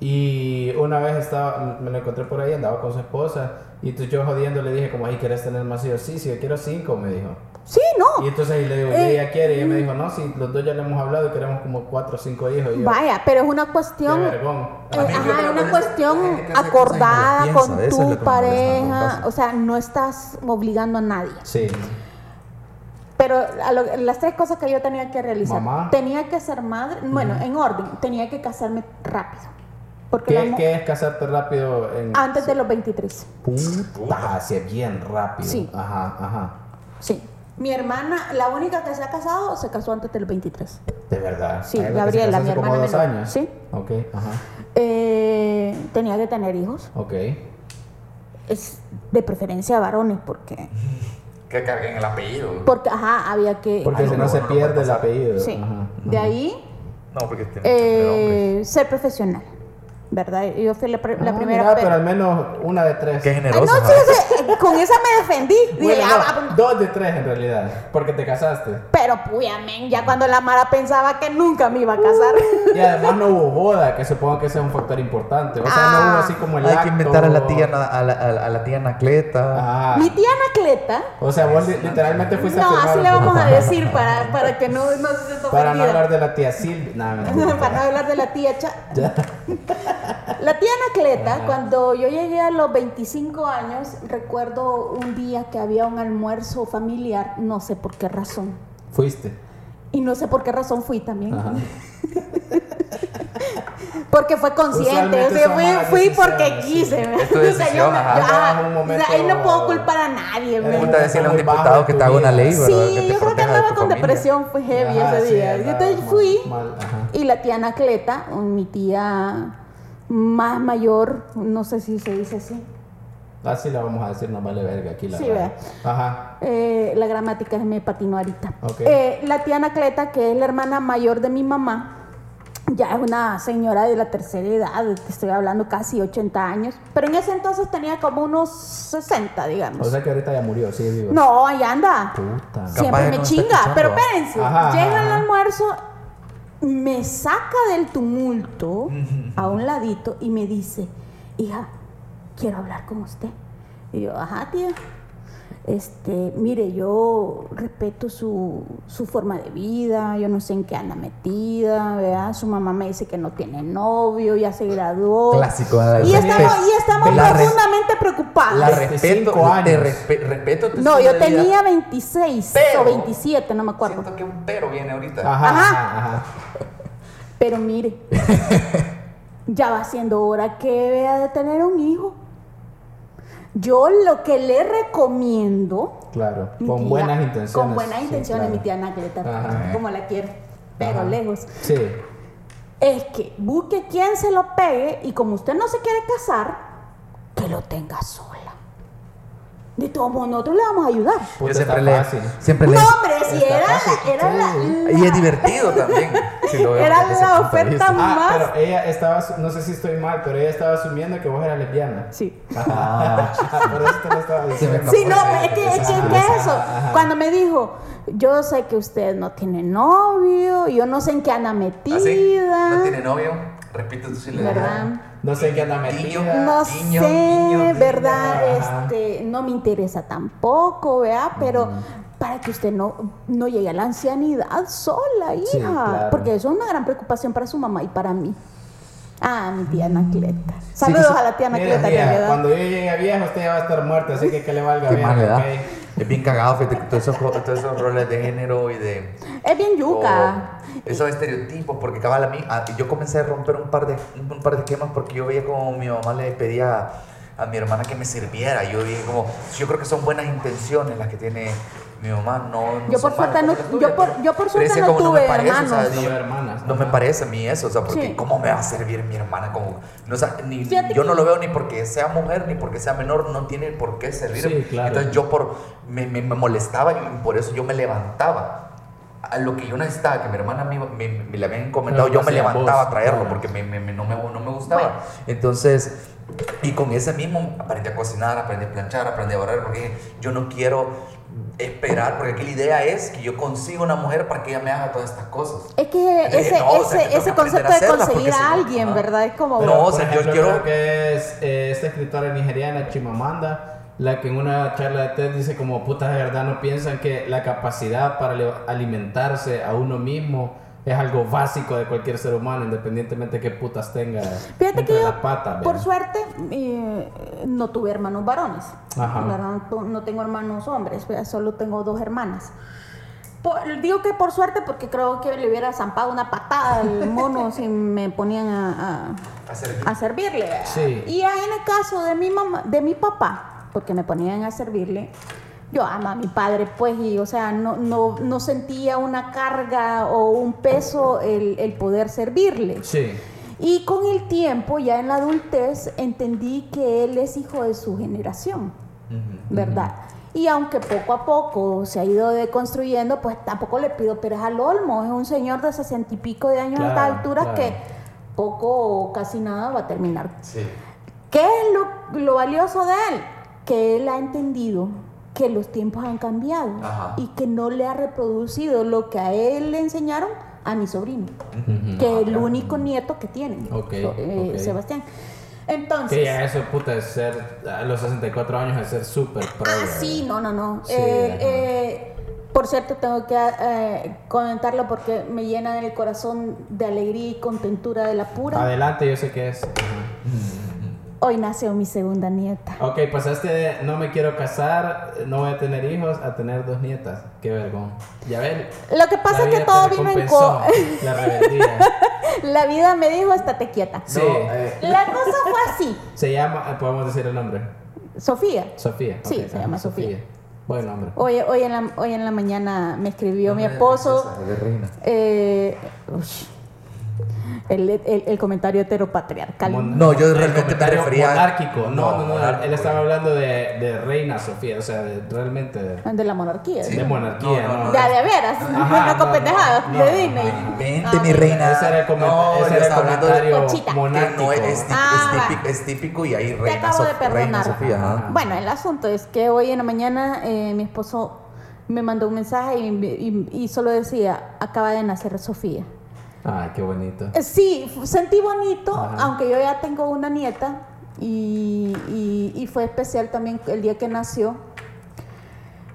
Y una vez estaba, me lo encontré por ahí, andaba con su esposa. Y entonces yo jodiendo le dije, como, ahí ¿quieres tener más hijos? Sí, sí, yo quiero 5, me dijo. Sí, no. Y entonces le digo, ¿y Eh, ella quiere? Y ella me dijo, no, sí, los dos ya le hemos hablado y queremos como 4 o 5 hijos. Y yo, Vaya, pero es una qué cuestión vergón. Eh, Ajá, es una cuestión acordada piensa, con es tu pareja, o sea, no estás obligando a nadie. Sí. Pero a lo- las tres cosas que yo tenía que realizar, Mamá. tenía que ser madre, bueno, en orden, tenía que casarme rápido, porque ¿Qué, qué es casarte rápido en... antes de los 23, Puta, así es bien rápido. Sí. Ajá, ajá. sí. Mi hermana, la única que se ha casado, se casó antes de los 23. De verdad. Sí, se Gabriela, mi como hermana dos menor. años. Sí. Ok, ajá. Eh, tenía que tener hijos, Ok. es de preferencia varones, porque, Que carguen el apellido. porque, ajá, había que... Porque Ay, si no, no se no, no pierde el apellido. Sí. Ajá, De ahí, No, porque tiene que eh, ser profesional, ¿verdad? Yo fui la, pre- la Ah, primera... mira, pe- pero al menos una de tres. Qué Ay, generoso. no, sí, sí, con esa me defendí. Dije, Bueno, ah, no, ah, dos de tres en realidad. Porque te casaste. pero puya, men, ya cuando la Mara pensaba que nunca me iba a casar. Y además no hubo boda, que supongo que ese es un factor importante. O sea, no Ah. hubo así como el Hay que acto. inventar a la tía, a la, a la- tía Anacleta. Ah. Mi tía Anacleta, O sea, vos li- literalmente fuiste a no, así le vamos a decir para, para que no, no se sienta Para no hablar de la tía Silvia. Nah, para no hablar de la tía Cha. La tía Anacleta, Ajá. cuando yo llegué a los 25 años, recuerdo un día que había un almuerzo familiar, no sé por qué razón. Fuiste. Y no sé por qué razón fui también. Ajá. Porque fue consciente, o sea, fui, porque sí. quise. ¿me? Es tu O sea, decisión, yo me- ajá. yo- Estabas ajá, en un o sea, momento- ahí no puedo culpar a nadie. ¿me? Puta, decirle a un diputado que te haga una ley, Sí, yo creo que andaba con familia. depresión, fue heavy Ajá, ese sí, día. andaba Entonces fui mal, y la tía Anacleta, mi tía más mayor, no sé si se dice así, Así la vamos a decir, no vale verga aquí la Sí, verdad. vea. Ajá. Eh, la gramática me patinó ahorita. Ok. Eh, la tía Anacleta, que es la hermana mayor de mi mamá, ya es una señora de la tercera edad, te estoy hablando casi 80 años, pero en ese entonces tenía como unos 60, digamos. O sea que ahorita ya murió, sí, vivo. no, ahí anda. Puta. Siempre me no chinga, pero espérense, Ajá, ajá, llega el ajá. almuerzo, me saca del tumulto a un ladito y me dice, hija, quiero hablar con usted. Y yo, ajá, tía. Este, mire, yo respeto su, su forma de vida, yo no sé en qué anda metida, ¿verdad? Su mamá me dice que no tiene novio, ya se graduó. Clásico. Y estamos, y estamos profundamente preocupados. La 25 respeto. años. Te respe- respeto tu No, yo tenía 26 Pero- o 27, no me acuerdo. Siento que un pero viene ahorita. Ajá, ajá. Pero mire, ya va siendo hora que vea de tener un hijo. Yo lo que le recomiendo. Claro, con tía- buenas intenciones. Con buenas sí, intenciones, claro. mi tía Anacleta, Ajá. como la quiero, pero Ajá. lejos. Sí. Es que busque quien se lo pegue y como usted no se quiere casar, que lo tenga sola. De todos modos, nosotros le vamos a ayudar. Yo siempre le, siempre le, No, hombre, si Está era, fácil, la, era la, sí. y es divertido también. si lo vemos Era la oferta. Ah, más. pero ella estaba, no sé si estoy mal, pero ella estaba asumiendo que vos eras lesbiana. Sí. Ah, Por eso te lo estaba diciendo. me Sí, no, es que, es eso. ajá. Cuando me dijo, yo sé que usted no tiene novio, yo no sé en qué anda metida. ¿Ah, sí? ¿No tiene novio? Repite tu silencio. ¿Verdad? No sé qué anda metida. No Guiño, sé, guiño. ¿verdad? Ajá. Este, no me interesa tampoco, ¿verdad? Pero para que usted no, no llegue a la ancianidad sola, hija. Sí, claro. Porque eso es una gran preocupación para su mamá y para mí. Ah, mi tía Anacleta. Saludos sí. a la tía Mira, Anacleta, tía, realidad. cuando yo llegue a viejo, usted ya va a estar muerta, así que que le valga bien. Es bien cagado, fíjate, todos esos, todos esos roles de género y de... Es bien yuca. o esos estereotipos, porque cabal a mí, a- yo comencé a romper un par de, un par de esquemas porque yo veía como mi mamá le pedía a mi hermana que me sirviera. Yo dije como, yo creo que son buenas intenciones las que tiene mi mamá, no, no Yo por suerte no- yo por- yo por suerte no como, tuve parece, o sea, hermanos. yo- No tuve hermanas, No me parece a mí eso, o sea, porque Sí. ¿cómo me va a servir mi hermana? Como, no, o sea, ni, yo que- no lo veo ni porque sea mujer ni porque sea menor, no tiene por qué servir. Sí, claro. Entonces yo por, me, me, me molestaba y por eso yo me levantaba. A lo que yo necesitaba, que mi hermana me, me, me le habían comentado, yo me levantaba vos. a traerlo porque me, me- me- no, me, no me gustaba. Bueno. Entonces, y con ese mismo aprendí a cocinar, aprendí a planchar, aprendí a barrer, porque yo no quiero esperar, porque aquí la idea es que yo consiga una mujer para que ella me haga todas estas cosas. Es que Entonces, ese, no, o sea, que ese, ese concepto a de conseguir a alguien. ¿verdad? Es como... No, o sea, yo ejemplo, quiero- creo que es eh, esta escritora nigeriana, Chimamanda, la que en una charla de TED dice como putas de verdad no piensan que la capacidad para alimentarse a uno mismo es algo básico de cualquier ser humano, independientemente de qué putas tenga Fíjate entre que yo, las patas. por suerte, eh, no tuve hermanos varones. Ajá. No, no- tengo hermanos hombres, solo tengo dos hermanas. Por- digo que por suerte porque creo que le hubiera zampado una patada al mono si me ponían a, a- A servir. a servirle. Sí. Y ahí en el caso de mi mamá, de mi papá, porque me ponían a servirle, yo amo a mi padre, pues, y o sea, no, no, no sentía una carga o un peso el, el poder servirle. Sí, Y con el tiempo, ya en la adultez, entendí que él es hijo de su generación, ¿verdad? Y aunque poco a poco se ha ido deconstruyendo, pues tampoco le pido peras al olmo. Es un señor de sesenta y pico de años a estas alturas claro. que poco o casi nada va a terminar. Sí. ¿Qué es lo, lo valioso de él? Que él ha entendido que los tiempos han cambiado Ajá. y que no le ha reproducido lo que a él le enseñaron a mi sobrino que es el único nieto que tienen, Ok, eh. Sebastián. Entonces, ya eso puta es ser a los 64 años es ser súper pro. ah, sí, no, no, no. Sí, Eh, eh, por cierto, tengo que eh, comentarlo porque me llena el corazón de alegría y contentura de la pura. Adelante, yo sé que es. Hoy nació mi segunda nieta. Ok, pasaste de no me quiero casar, no voy a tener hijos, a tener dos nietas. Qué vergón. Ya ven. Lo que pasa es que todo vino en co. La rebeldía. La vida me dijo, estate quieta. Sí. No, eh, La cosa fue así. Se llama, eh, podemos decir el nombre. Sofía. Sofía. Sí, se llama Sofía. Buen nombre. Hoy, hoy, en la, hoy en la mañana me escribió mi de esposo. princesa, de reina. eh, el, el- el comentario heteropatriarcal. Mon- No, yo el realmente me comentario refería- Monárquico. No, No, no, no. monárquico. Él estaba hablando de, de Reina Sofía, o sea, de, realmente de, de la monarquía. de monarquía, No, no, ¿no? no. De, veras, Ajá, no con no, pendejadas, no, de Disney. Vente, Ah, mi reina. Ese era el, No, ese era el comentario monárquico. no es, Ah, típico, es típico y ahí Te reina, acabo de Sof- reina perdonar. Sofía. Ajá. Bueno, el asunto es que hoy en la mañana eh, mi esposo me mandó un mensaje y, y- y solo decía, acaba de nacer Sofía. Ay, qué bonito. Eh, Sí, sentí bonito, Ajá. aunque yo ya tengo una nieta y, y- y fue especial también el día que nació.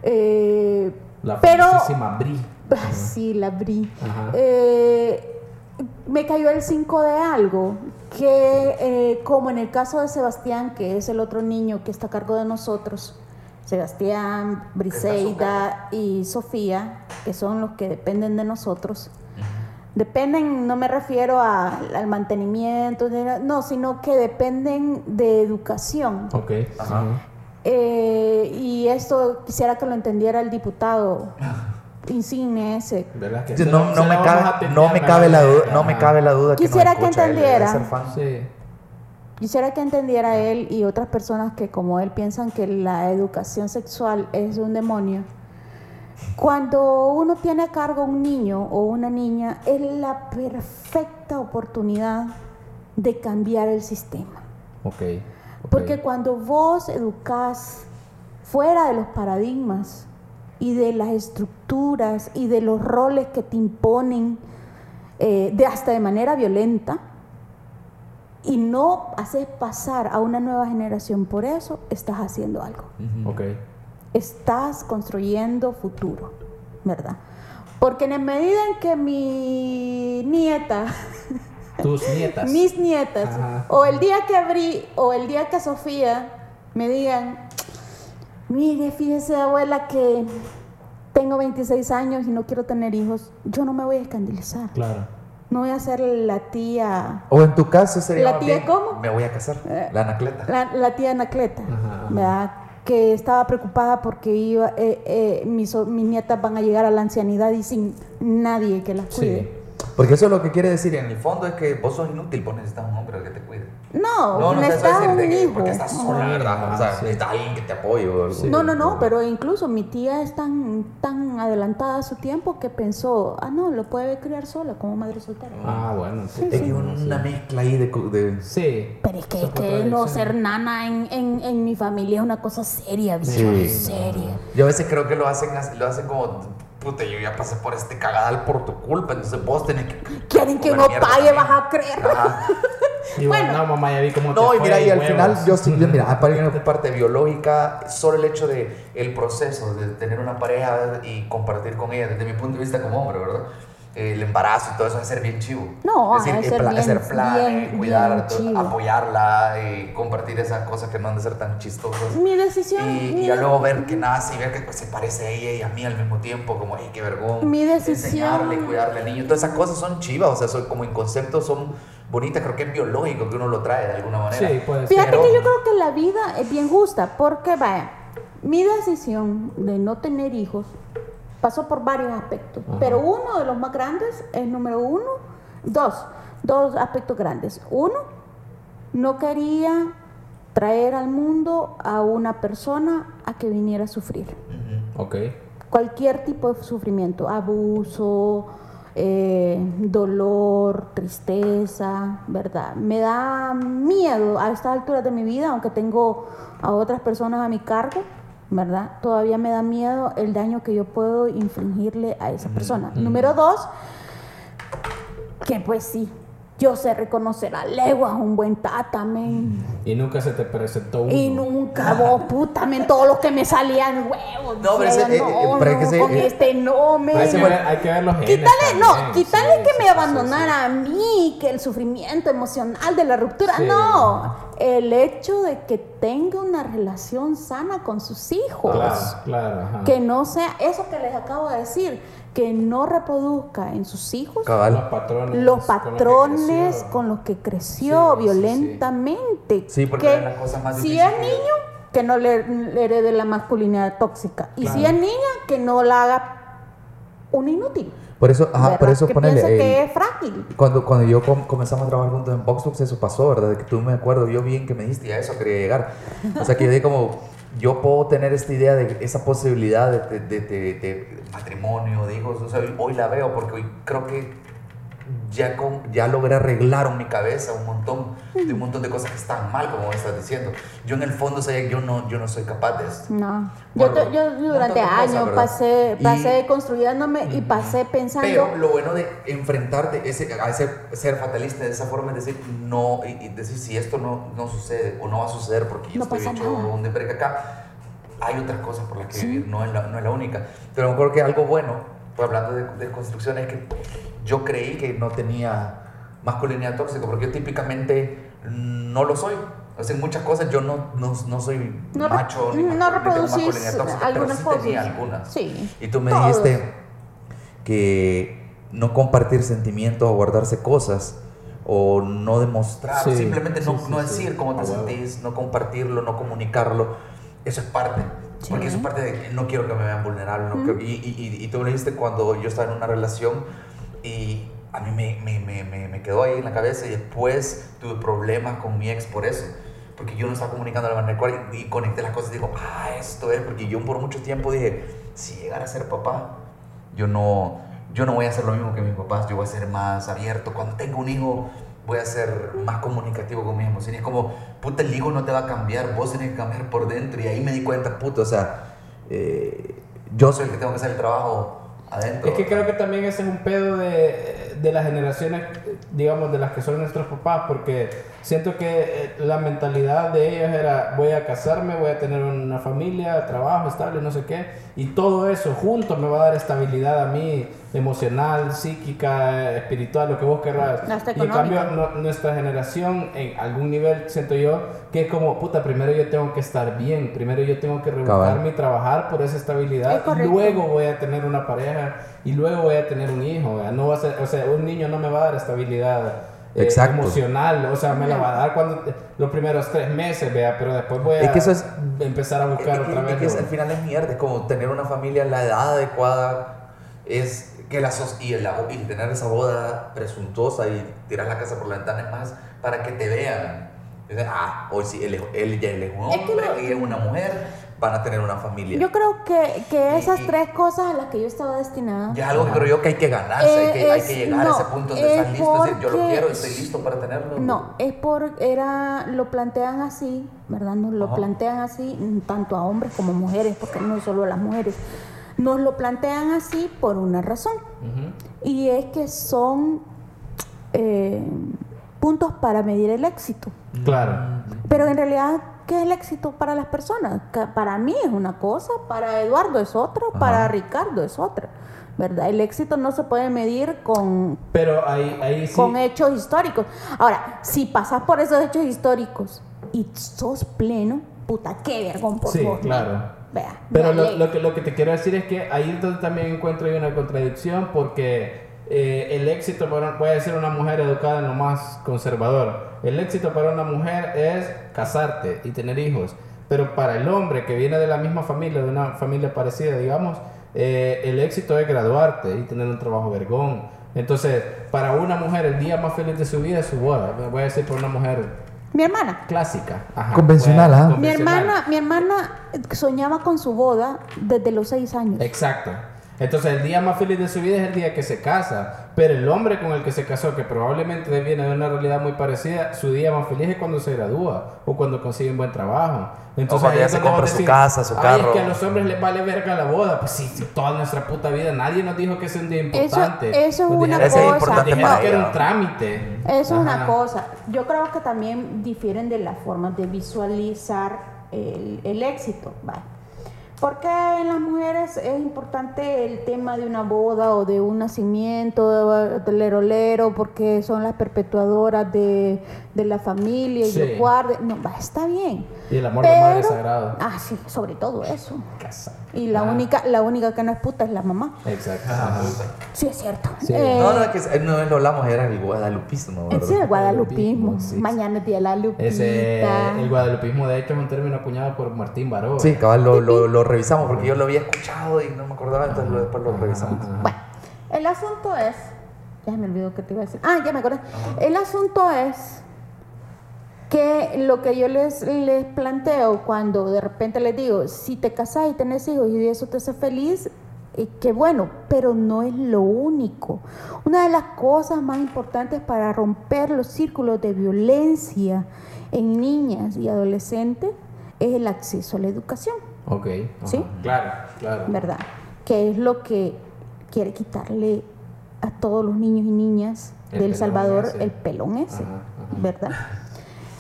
Eh, La pero, Bri. Ah, sí, la Bri. Eh, me cayó el 5 de algo, que eh, como en el caso de Sebastián, que es el otro niño que está a cargo de nosotros, Sebastián, Briseida y Sofía, que son los que dependen de nosotros. Dependen, no me refiero a- al mantenimiento, no, sino que dependen de educación. Ok. Ajá. Eh, y esto quisiera que lo entendiera el diputado insigne ese. ¿Verdad que Sí, se No, no me cabe, no me cabe la duda, no me cabe la duda Quisiera que entendiera. ser fan. Sí. Quisiera que entendiera él y otras personas que como él piensan que la educación sexual es un demonio. Cuando uno tiene a cargo un niño o una niña, es la perfecta oportunidad de cambiar el sistema. Ok. ok. Porque cuando vos educás fuera de los paradigmas y de las estructuras y de los roles que te imponen, eh, de hasta de manera violenta, y no haces pasar a una nueva generación por eso, estás haciendo algo. Ok. Estás construyendo futuro, ¿verdad? Porque en la medida en que mi nieta, Tus nietas. mis nietas, Ajá. o el día que abrí, o el día que Sofía me digan, mire, fíjese abuela que tengo 26 años y no quiero tener hijos, yo no me voy a escandalizar. Claro. No voy a ser la tía, O en tu caso sería ¿La tía bien, cómo? Me voy a casar. Eh, La anacleta. la, la tía Anacleta, Ajá, ajá. ¿verdad? Que estaba preocupada porque iba, eh, eh, mis, mis nietas van a llegar a la ancianidad y sin nadie que las cuide. Sí. Porque eso lo que quiere decir en el fondo es que vos sos inútil, vos necesitas un hombre al que te cuide. No, necesitas estoy un hijo. porque estás Ajá. sola, ¿verdad? O sea, sí. necesitas alguien que te apoye o algo. No, no, no, pero incluso mi tía es tan, tan adelantada a su tiempo que pensó, ah, no, lo puede criar sola como madre soltera. Ah, bueno. Sí, Es sí, que una sí. mezcla ahí de... Sí. Pero es que, Esa es que no ser nana en, en, en mi familia es una cosa seria, Sí. seria. Yo a veces creo que lo hacen, así- lo hacen como... Puta, yo ya pasé por este cagadal por tu culpa, entonces vos tenés que... Quieren que mierda pague, vas a creer. Ajá. Y bueno, no, mamá, ya vi cómo te No, y mira, y al huevos. final yo sí, yo, mira, mí una parte biológica, solo el hecho de el proceso de tener una pareja y compartir con ella, desde mi punto de vista como hombre, ¿verdad? El embarazo y todo eso va a ser bien chivo. No, es decir, ser pla- bien- hacer planes, bien- cuidar, bien apoyarla y compartir esas cosas que no han de ser tan chistosas. Mi decisión. Y, mi- y ya luego ver que nace y ver que pues, se parece a ella y a mí al mismo tiempo, como, ay, qué vergüenza. Mi decisión- Enseñarle, cuidarle al niño. Todas esas cosas son chivas, o sea, son, como en concepto son bonitas, creo que es biológico que uno lo trae de alguna manera. Sí, puede ser. Fíjate Pero- que yo creo que la vida es bien justa, porque vaya, mi decisión de no tener hijos pasó por varios aspectos, Ajá. pero uno de los más grandes es número uno, dos, dos aspectos grandes. Uno, no quería traer al mundo a una persona a que viniera a sufrir. Ok. Cualquier tipo de sufrimiento, abuso, eh, dolor, tristeza, ¿verdad? Me da miedo a estas alturas de mi vida, aunque tengo a otras personas a mi cargo, ¿verdad? Todavía me da miedo el daño que yo puedo infligirle a esa persona. Número dos, que pues sí, yo sé reconocer a leguas un buen tata, men. Y nunca se te presentó uno. Y nunca, vos, puta, men, todos los que me salían huevos. No, pero ese- eh, eh, no, pero es que no, ese- con eh, este no, men. hay, que ver, hay que ver los genes. Quítale, no, también, quítale sí, que sí, me sí, abandonara a mí, que el sufrimiento emocional de la ruptura. Sí. No, el hecho de que tenga una relación sana con sus sí. hijos. Claro, claro. ajá. Que no sea, eso que les acabo de decir, que no reproduzca en sus hijos Los patrones. los con los que creció. con los que creció Sí, sí, sí. violentamente. Sí, porque Que es la cosa más si es niño, que no le, le herede la masculinidad tóxica. Y si es niña, que no la haga un inútil. Por eso, ajá, por eso que ponele. piense que es frágil. Cuando, cuando yo com- comenzamos a trabajar juntos en Voxbox, eso pasó, ¿verdad? De que tú me acuerdo yo bien que me dijiste y a eso quería llegar. O sea, que yo dije como, yo puedo tener esta idea de esa posibilidad de, de, de- matrimonio, de hijos. O sea, hoy la veo porque hoy creo que ya, con, ya logré arreglar en mi cabeza un montón de un montón de cosas que están mal, como me estás diciendo. Yo en el fondo sé que yo no, yo no soy capaz de esto. No. Bueno, yo, yo un durante de cosas, años ¿verdad? pasé, Y- pasé construyéndome y pasé pensando. Pero lo bueno de enfrentarte ese, a ese ser fatalista de esa forma es decir, no, y, y decir si esto no, no sucede o no va a suceder porque yo No estoy hecho donde verga acá, hay otras cosas por las que vivir, no es, la, no es la única. Pero me acuerdo que algo bueno, pues hablando de, de construcción, es que yo creí que no tenía masculinidad tóxica porque yo típicamente no lo soy. O sea, en muchas cosas yo no, no, no soy No macho ni no tengo reproducís masculinidad tóxica, algunas pero sí tenía cosas. algunas. Sí. Y tú me Todos. dijiste que no compartir sentimientos o guardarse cosas o no demostrar, Sí, simplemente no, sí, no sí. decir cómo te A huevo. sentís, no compartirlo, no comunicarlo, eso es parte. Sí. Porque eso es parte de no quiero que me vean vulnerable. no quiero- y, y, y- y tú me dijiste cuando yo estaba en una relación y a mí me, me, me, me, quedó ahí en la cabeza y después tuve problemas con mi ex por eso. Porque yo no estaba comunicando de la manera cual y, y conecté las cosas y digo, ah, esto es, porque yo por mucho tiempo dije, si llegara a ser papá, yo no, yo no voy a hacer lo mismo que mis papás, yo voy a ser más abierto. Cuando tenga un hijo, voy a ser más comunicativo con mis emociones. Como, puta, el hijo no te va a cambiar, vos tenés que cambiar por dentro. Y ahí me di cuenta, puta, o sea, eh, yo soy el que tengo que hacer el trabajo adentro. Es que creo que también es un pedo de, de las generaciones, digamos, de las que son nuestros papás, porque siento que eh, la mentalidad de ellos era voy a casarme, voy a tener una familia, trabajo estable, no sé qué, y todo eso junto me va a dar estabilidad a mí, emocional, psíquica, espiritual, lo que vos querrás. Y en cambio, no- nuestra generación, en algún nivel, siento yo, que es como, puta, primero yo tengo que estar bien, primero yo tengo que rebuscarme y trabajar por esa estabilidad, Es y luego voy a tener una pareja, y luego voy a tener un hijo, ¿verdad? no va a ser, o sea, un niño no me va a dar estabilidad eh, emocional, o sea, me la va a dar cuando los primeros tres meses, vea, pero después voy a Es que eso es- empezar a Es buscar que- otra es vez. que es- al final es mierda, es como tener una familia, la edad adecuada, es que la sos- y, el- y tener esa boda presuntuosa y tirar la casa por la ventana es más para que te vean. Dicen, ah, hoy sí, él, es- él ya él es un Es que hombre, lo- ella es una mujer, van a tener una familia. Yo creo que, que esas y- tres cosas a las que yo estaba destinada. ya es algo que creo yo que hay que ganarse, hay, que, hay que es- llegar a ese no, punto donde estás es listo, decir, yo lo porque- quiero, estoy listo para tenerlo. No, es por, era, lo plantean así, ¿verdad? Nos lo Ajá. plantean así, mm, tanto a hombres como mujeres, porque no es solo a las mujeres. Nos lo plantean así por una razón. Y es que son eh, puntos para medir el éxito. Claro. Pero en realidad, ¿qué es el éxito para las personas? Que para mí es una cosa, para Eduardo es otra, para Ricardo es otra. ¿Verdad? El éxito no se puede medir con, Pero ahí, ahí sí. con hechos históricos. Ahora, si pasas por esos hechos históricos y sos pleno, puta, qué vergón por Sí, vos, ¿no? claro. Vea, Pero lo, que, lo que te quiero decir es que ahí es donde también encuentro una contradicción porque eh, el éxito para, puede ser una mujer educada en lo más conservador. El éxito para una mujer es casarte y tener hijos. Pero para el hombre que viene de la misma familia, de una familia parecida, digamos, eh, el éxito es graduarte y tener un trabajo vergón. Entonces, para una mujer el día más feliz de su vida es su boda. Voy a decir por una mujer Mi hermana. clásica. Ajá, Convencional, ¿ah? Mi hermana, mi hermana soñaba con su boda desde los seis años. Exacto. Entonces el día más feliz de su vida es el día que se casa. Pero el hombre con el que se casó, que probablemente viene de una realidad muy parecida, su día más feliz es cuando se gradúa o cuando consigue un buen trabajo. Entonces, cuando ahí ya es se compra su casa, su "Ay, carro". es que a los hombres les vale verga la boda. Pues sí, sí, toda nuestra puta vida. Nadie nos dijo que es un día importante. eso es Nos una dijeron- Ese es cosa. nos dijeron para que era un trámite. Eso es una cosa. Yo creo que también difieren de las formas de visualizar el, el éxito. Vale. Porque en las mujeres es importante el tema de una boda o de un nacimiento de- del lerolero, porque son las perpetuadoras de, de la familia y Sí. los guardes. No, va, está bien. Y el amor de madre Pero- sagrado. Ah, sí, sobre todo eso. Casa. Y la Ah. única, la única que no es puta es la mamá. Exacto. Ah, Sí, es cierto. Sí. Eh, No, no, es que eh, no lo hablamos, era el guadalupismo, Sí, ¿verdad? el guadalupismo. Sí. Mañana es día de la lupita. Ese, el guadalupismo, de hecho, es un término acuñado por Martín Baró. Sí, cabal, lo, lo, lo revisamos porque yo lo había escuchado y no me acordaba, entonces lo- después lo revisamos. Ajá. Bueno, el asunto es. Ya me olvidó que te iba a decir. Ah, ya me acordé. El asunto es que lo que yo les, les planteo cuando de repente les digo, si te casas y tenés hijos y eso te hace feliz, eh, qué bueno, pero no es lo único. Una de las cosas más importantes para romper los círculos de violencia en niñas y adolescentes es el acceso a la educación. Ok. ¿Sí? Claro, claro. ¿verdad? Que es lo que quiere quitarle a todos los niños y niñas El del pelón Salvador ese. el pelón ese. ¿verdad?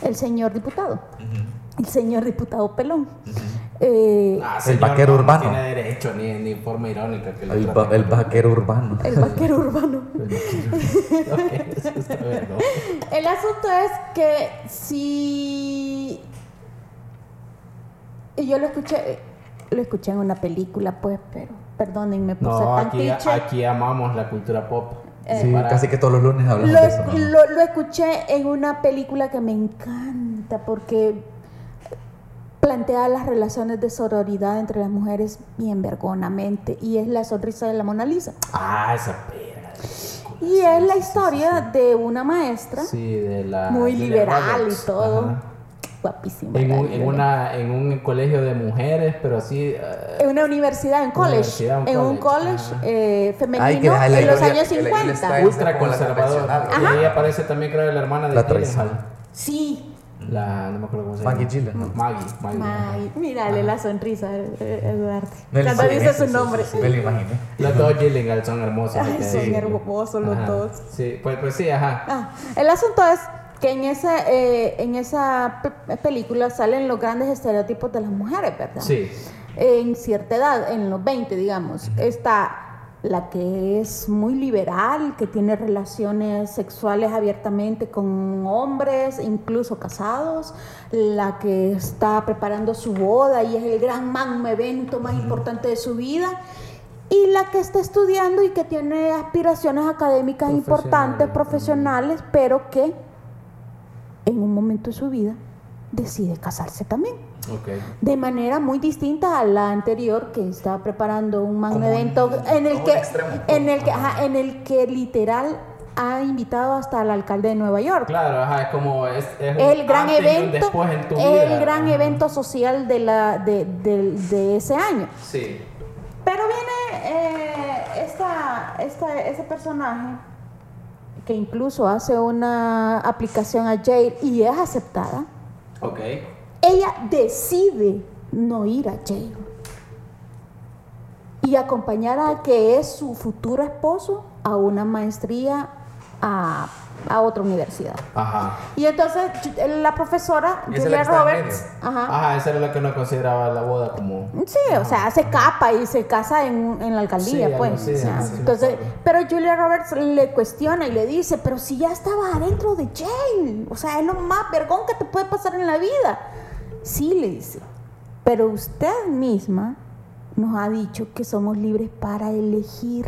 El señor diputado, el señor diputado pelón. Eh, Ah, El vaquero no, urbano. No tiene derecho ni, ni forma irónica que El, va- vaquero urbano. el vaquero urbano. El asunto es que si y yo lo escuché, lo escuché en una película, pues, pero perdónenme por ser No, tan aquí, aquí amamos la cultura pop. Sí, Para- casi que todos los lunes hablamos Lo, de eso. ¿no? lo- lo escuché en una película que me encanta porque plantea las relaciones de sororidad entre las mujeres bien vergonamente y es la sonrisa de la Mona Lisa. Ah, esa película. Y es la historia de una maestra Sí, de la. muy liberal y todo. Ajá. Guapísima. En un, en, una, en un colegio de mujeres, pero así. eh, En una universidad, en college. Universidad, un en un college, college ajá. eh, femenino Ay, que en los años que la Gloria 50. está en- ultra conservador. Y ahí aparece también, creo, la hermana de La. Sí. La, no me acuerdo cómo se Maggie llama. Gyllenhaal. Maggie. Maggie. Ay, mírale la sonrisa, eh, eh, Eduardo. Cuando dice sí, su sí, nombre. sí, sí, Me lo imaginé. Los dos Gyllenhaal son hermosos. Ay, son hermosos los Ajá. dos. Sí, pues, pues sí, ajá. Ah, el asunto es que en esa, eh, en esa pe- película salen los grandes estereotipos de las mujeres, ¿verdad? Sí. En cierta edad, en los 20, digamos, está la que es muy liberal, que tiene relaciones sexuales abiertamente con hombres, incluso casados, la que está preparando su boda y es el gran magno evento más importante de su vida, y la que está estudiando y que tiene aspiraciones académicas importantes, profesionales, pero que en un momento de su vida decide casarse también. Ok. De manera muy distinta a la anterior que estaba preparando un magno evento en el que en el que ajá, en el que literal ha invitado hasta al alcalde de Nueva York. Claro, ajá, es como. Es, El gran evento, después en tu el gran evento social de la de, de- de ese año. Sí. Pero viene eh, esta, esta- ese personaje que incluso hace una aplicación a Jade y es aceptada. Ok. Ella decide no ir a Yale y acompañar a que es su futuro esposo a una maestría a, a otra universidad. Ajá. Y entonces la profesora ¿Y esa es la Julia Roberts, ajá, Ajá, esa era la que no consideraba la boda como. Sí, o sea, se capa y se casa en, en la alcaldía, Sí, pues. así, o sea, ajá, sí entonces, pero Julia Roberts le cuestiona y le dice, pero si ya estaba adentro de jail, o sea, es lo más vergón que te puede pasar en la vida. Sí, le dice, pero usted misma nos ha dicho que somos libres para elegir.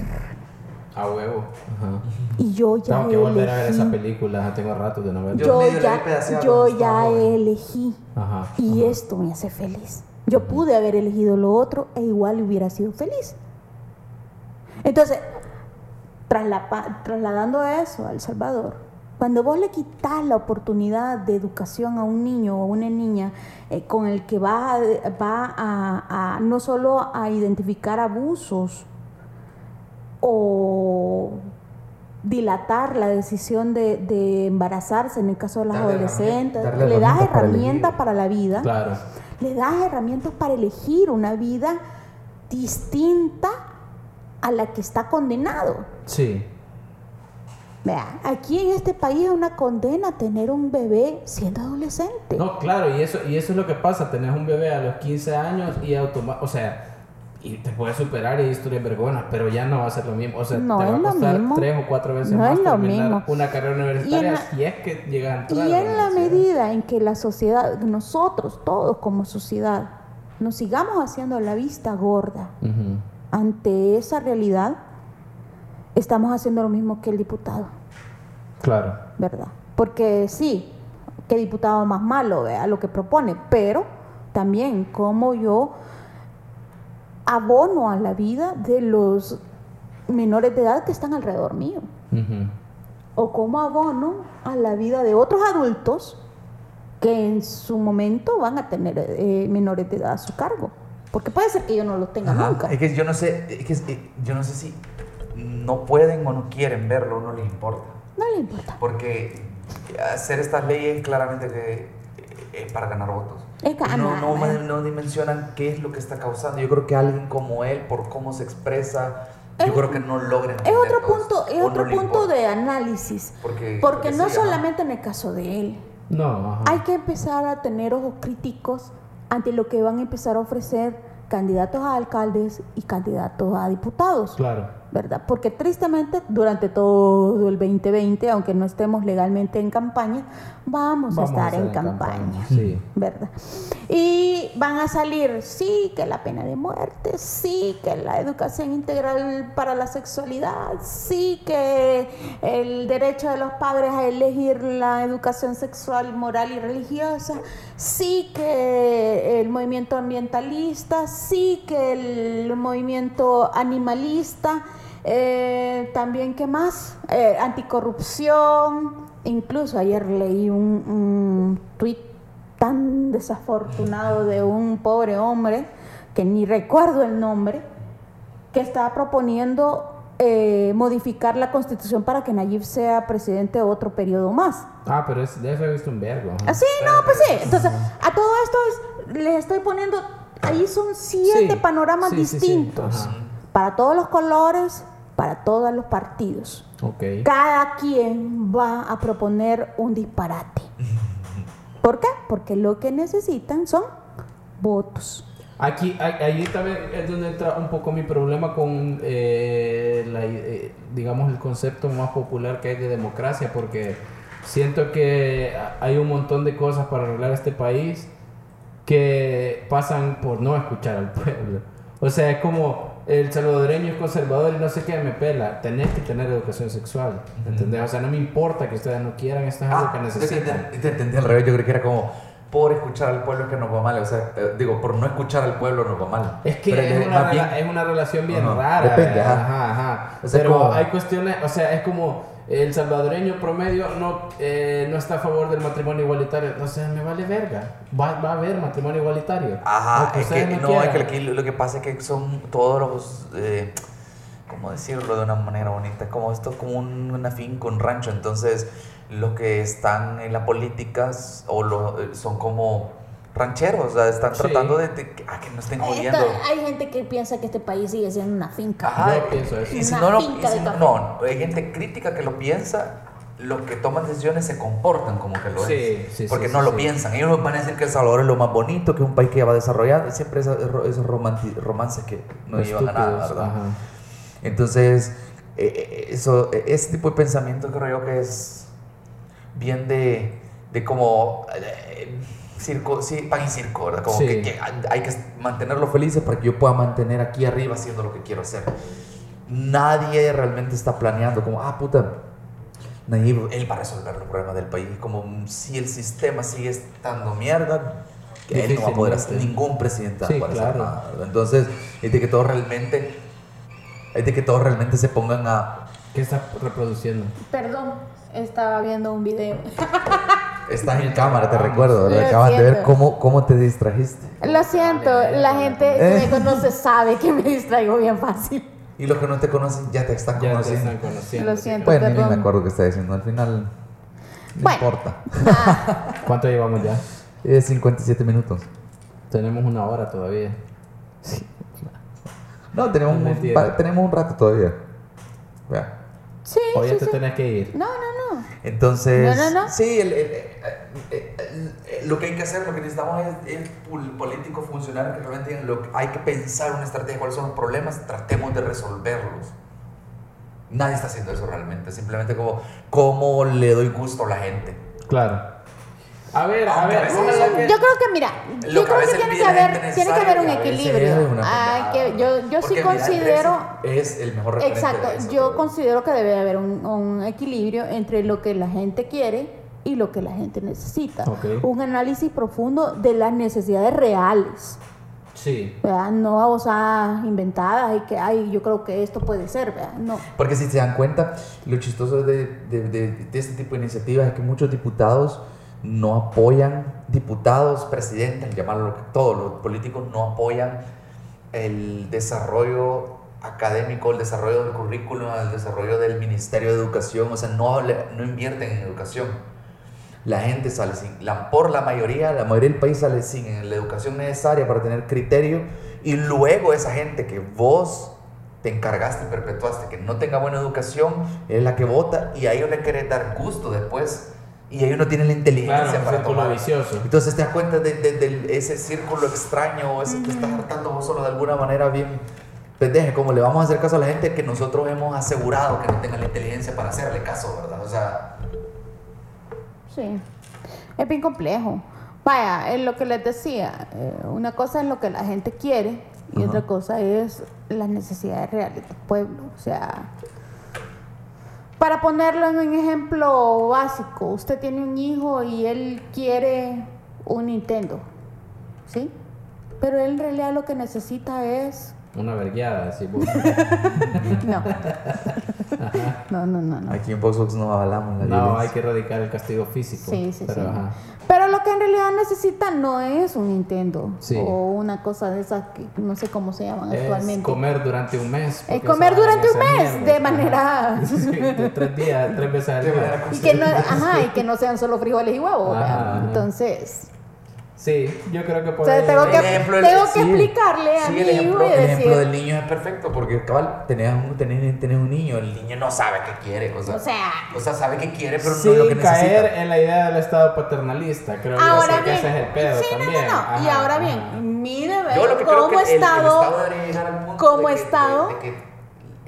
A huevo. Ajá. Y yo ya Tengo que volver a ver elegí. esa película, ya tengo rato de no verla. Yo ya, yo ya elegí. Ajá. Y ajá. esto me hace feliz. Yo pude haber elegido lo otro e igual hubiera sido feliz. Entonces, traslapa- trasladando eso a El Salvador, cuando vos le quitas la oportunidad de educación a un niño o a una niña eh, con el que va, a, va a, a no solo a identificar abusos o dilatar la decisión de, de embarazarse en el caso de las Darle adolescentes, le das herramientas para la vida, Claro. le das herramientas para elegir una vida distinta a la que está condenado. Sí. Vea, aquí en este país es una condena tener un bebé siendo adolescente. No, claro, y eso, y eso es lo que pasa. Tenés un bebé a los 15 años y automáticamente. O sea, y te puedes superar y historias vergonas, pero ya no va a ser lo mismo. O sea, No te va a costar mismo. tres o cuatro veces No más es lo terminar mismo. una carrera universitaria la- si es que llega a entrar. Y en la medida en que la sociedad, nosotros todos como sociedad, nos sigamos haciendo la vista gorda ante esa realidad, estamos haciendo lo mismo que el diputado. Claro. ¿verdad? Porque sí, qué diputado más malo vea lo que propone, pero también como yo abono a la vida de los menores de edad que están alrededor mío, o como abono a la vida de otros adultos que en su momento van a tener eh, menores de edad a su cargo, porque puede ser que yo no los tenga Ajá. nunca. Es que yo no sé, es que eh, yo no sé si no pueden o no quieren verlo o no les importa. No le importa. Porque hacer estas leyes claramente que es para ganar votos. Es no, no, no dimensionan qué es lo que está causando. Yo creo que alguien como él, por cómo se expresa, yo creo que no logra Es otro todo punto, esto, es otro no punto de análisis. Porque, Porque no sí, ajá. solamente en el caso de él, No, ajá. Hay que empezar a tener ojos críticos ante lo que van a empezar a ofrecer candidatos a alcaldes y candidatos a diputados. Claro. ¿Verdad? Porque tristemente durante todo el 2020, aunque no estemos legalmente en campaña, vamos, a estar en, campaña. Sí. ¿verdad? Y van a salir, sí, que la pena de muerte, sí, que la educación integral para la sexualidad, sí, que el derecho de los padres a elegir la educación sexual, moral y religiosa, sí, que el movimiento ambientalista, sí, que el movimiento animalista. Eh, también, ¿qué más? Eh, anticorrupción. Incluso ayer leí un, un tuit tan desafortunado de un pobre hombre, que ni recuerdo el nombre, que estaba proponiendo eh, modificar la constitución para que Nayib sea presidente otro periodo más. Ah, pero es, de eso he visto un vergo. Ah, sí, no, pues sí. Entonces, a todo esto es- les estoy poniendo, ahí son siete Sí, panoramas sí, sí, sí. distintos. Para todos los colores, para todos los partidos. Ok. Cada quien va a proponer un disparate. ¿Por qué? Porque lo que necesitan son votos. Aquí, ahí ahí también es donde entra un poco mi problema con, eh, la, eh, digamos, el concepto más popular que hay de democracia, porque siento que hay un montón de cosas para arreglar este país que pasan por no escuchar al pueblo. O sea, es como el salvadoreño es conservador y no sé qué me pela. Tenés que tener educación sexual, ¿entendés? O sea, no me importa que ustedes no quieran, esto es algo Ah, que te necesitan. entendí- te entendí al revés, yo creo que era como por escuchar al pueblo que nos va mal, o sea, eh, digo, por no escuchar al pueblo nos va mal. Es que es, eh, una bien- es una relación bien rara. depende, ¿verdad? ajá. ajá, ajá. O sea, Pero como- hay cuestiones, o sea, es como el salvadoreño promedio no, eh, no está a favor del matrimonio igualitario. Sea, me vale verga. Va, va a haber matrimonio igualitario. Ajá, es que, no, es que aquí lo que pasa es que son todos los, eh, ¿cómo decirlo de una manera bonita? Como esto es como un- una finca, un rancho, entonces los que están en la política s- o lo, son como rancheros, o sea, están Sí. tratando de, ah, que no estén jodiendo. Hay gente que piensa que este país sigue siendo una finca. Ajá, Yo pienso eso. y si Una no, lo- finca y si de no, hay gente crítica que lo piensa, los que toman decisiones se comportan como que lo Sí, es. sí, porque sí, no sí, lo sí. piensan. Ellos van a decir que El Salvador es lo más bonito, que es un país que ya va desarrollando. Siempre esos, esos romanti- romances que no llevan a nada, ¿verdad? ajá. Entonces, eh, eh, eso, eh, ese tipo de pensamiento creo yo que es bien de, de como eh, circo, sí, pan y circo, ¿verdad? Como Sí. que, que hay que mantenerlo felices para que yo pueda mantener aquí arriba haciendo lo que quiero hacer. Nadie realmente está planeando como, ah, puta, Nayib, él va a resolver los problemas del país. Como si el sistema sigue estando mierda, que él no va a poder hacer, ningún presidente va Sí, a poder hacer claro. nada, ¿verdad? Entonces, es de que todos realmente, es de que todos realmente se pongan a, ¿Qué está reproduciendo? Perdón, estaba viendo un video. Estás en cámara, te recuerdo. Lo Acabas de ver cómo, cómo te distrajiste. Lo siento, la gente que me conoce sabe que me distraigo bien fácil. Y los que no te conocen ya te están Ya te conociendo. están conociendo. Lo sí, siento. Bueno, ni me Perdón. acuerdo qué está diciendo. Al final, no Bueno. importa. ¿Cuánto llevamos ya? Es 57 minutos. Tenemos una hora todavía. No, tenemos, No un, tenemos un rato todavía. Vea. Sí, O ya sí, te sí. tenés que ir. No, no, no. Entonces, No, no, no. sí, el- el- eh, eh, eh, lo que hay que hacer, lo que necesitamos es, es pol- políticos funcionarios que realmente lo que- hay que pensar una estrategia, cuáles son los problemas, tratemos de resolverlos. Nadie está haciendo eso realmente, simplemente como cómo le doy gusto a la gente. Claro. A ver, a ver, que... Yo creo que, mira, Lo yo que creo que tiene que haber, tiene que haber un equilibrio. Ah, que yo yo sí Porque considero, es el mejor referente exacto, de eso, yo pero- considero que debe haber un, un equilibrio entre lo que la gente quiere y lo que la gente necesita. Ok. Un análisis profundo de las necesidades reales. Sí. ¿verdad? No babosadas inventadas y que, ay, yo creo que esto puede ser, ¿verdad? No. Porque si se dan cuenta, lo chistoso de, de, de- de este tipo de iniciativas es que muchos diputados no apoyan, diputados, presidentes, llamarlo todos los políticos no apoyan el desarrollo académico, el desarrollo del currículum, el desarrollo del Ministerio de Educación, o sea, no, no invierten en educación. La gente sale sin, por la mayoría, la mayoría del país sale sin la educación necesaria para tener criterio y luego esa gente que vos te encargaste perpetuaste que no tenga buena educación es la que vota y a ellos le querés dar gusto después y ellos no tienen la inteligencia Claro, para tomar. vicioso. Entonces te das cuenta de, de- de ese círculo extraño o ese te estás hartando vos solo de alguna manera bien pendeja, como le vamos a hacer caso a la gente que nosotros hemos asegurado que no tengan la inteligencia para hacerle caso, ¿verdad? O sea, Sí, es bien complejo. Vaya, es lo que les decía, eh, una cosa es lo que la gente quiere y Ajá. otra cosa es las necesidades reales del pueblo. O sea, para ponerlo en un ejemplo básico, usted tiene un hijo y él quiere un Nintendo, ¿sí? Pero él en realidad lo que necesita es Una vergueada, así vos. No. No, no, no, no. Aquí en Voxbox no hablamos la No, hay que erradicar el castigo físico. Sí, sí, pero, sí. ajá. Pero lo que en realidad necesitan no es un Nintendo Sí. o una cosa de esas que no sé cómo se llaman Es actualmente. comer durante un mes. Es comer durante un mes es de manera Ajá. Sí, de tres días, tres veces al De día. y que no, ajá, y que no sean solo frijoles y huevos. Entonces, Sí, yo creo que por o sea, ahí- tengo que, El ejemplo del- tengo que sí. explicarle a Sí, mi el ejemplo, hijo y el ejemplo del niño es perfecto porque cabal, tenés un, tenés, tenés un niño, el niño no sabe qué quiere, o sea, o sea, o sea, sabe qué quiere, pero Sí, no es lo que necesita. caer en la idea del estado paternalista, creo yo. ahora que bien, ese es el pedo sí, no, también. no, no, y Ajá, ahora ajá. bien, mi deber Yo lo que creo como que el- el, Estado, Estado debería llegar al punto como de que, Estado- de, de que,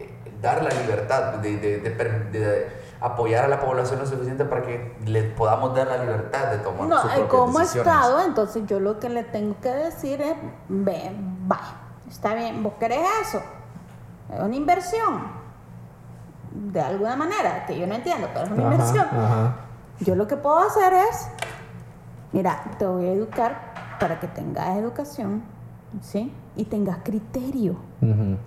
eh, dar la libertad, de, de, de per- de apoyar a la población lo suficiente para que le podamos dar la libertad de tomar no, sus eh, propias como decisiones. Estado, entonces yo lo que le tengo que decir es, ven, vaya, está bien, vos querés eso, es una inversión, de alguna manera, que yo no entiendo, pero es una Ajá, inversión. ajá. Yo lo que puedo hacer es, mira, te voy a educar para que tengas educación, ¿sí? Y tengas criterio Ujú.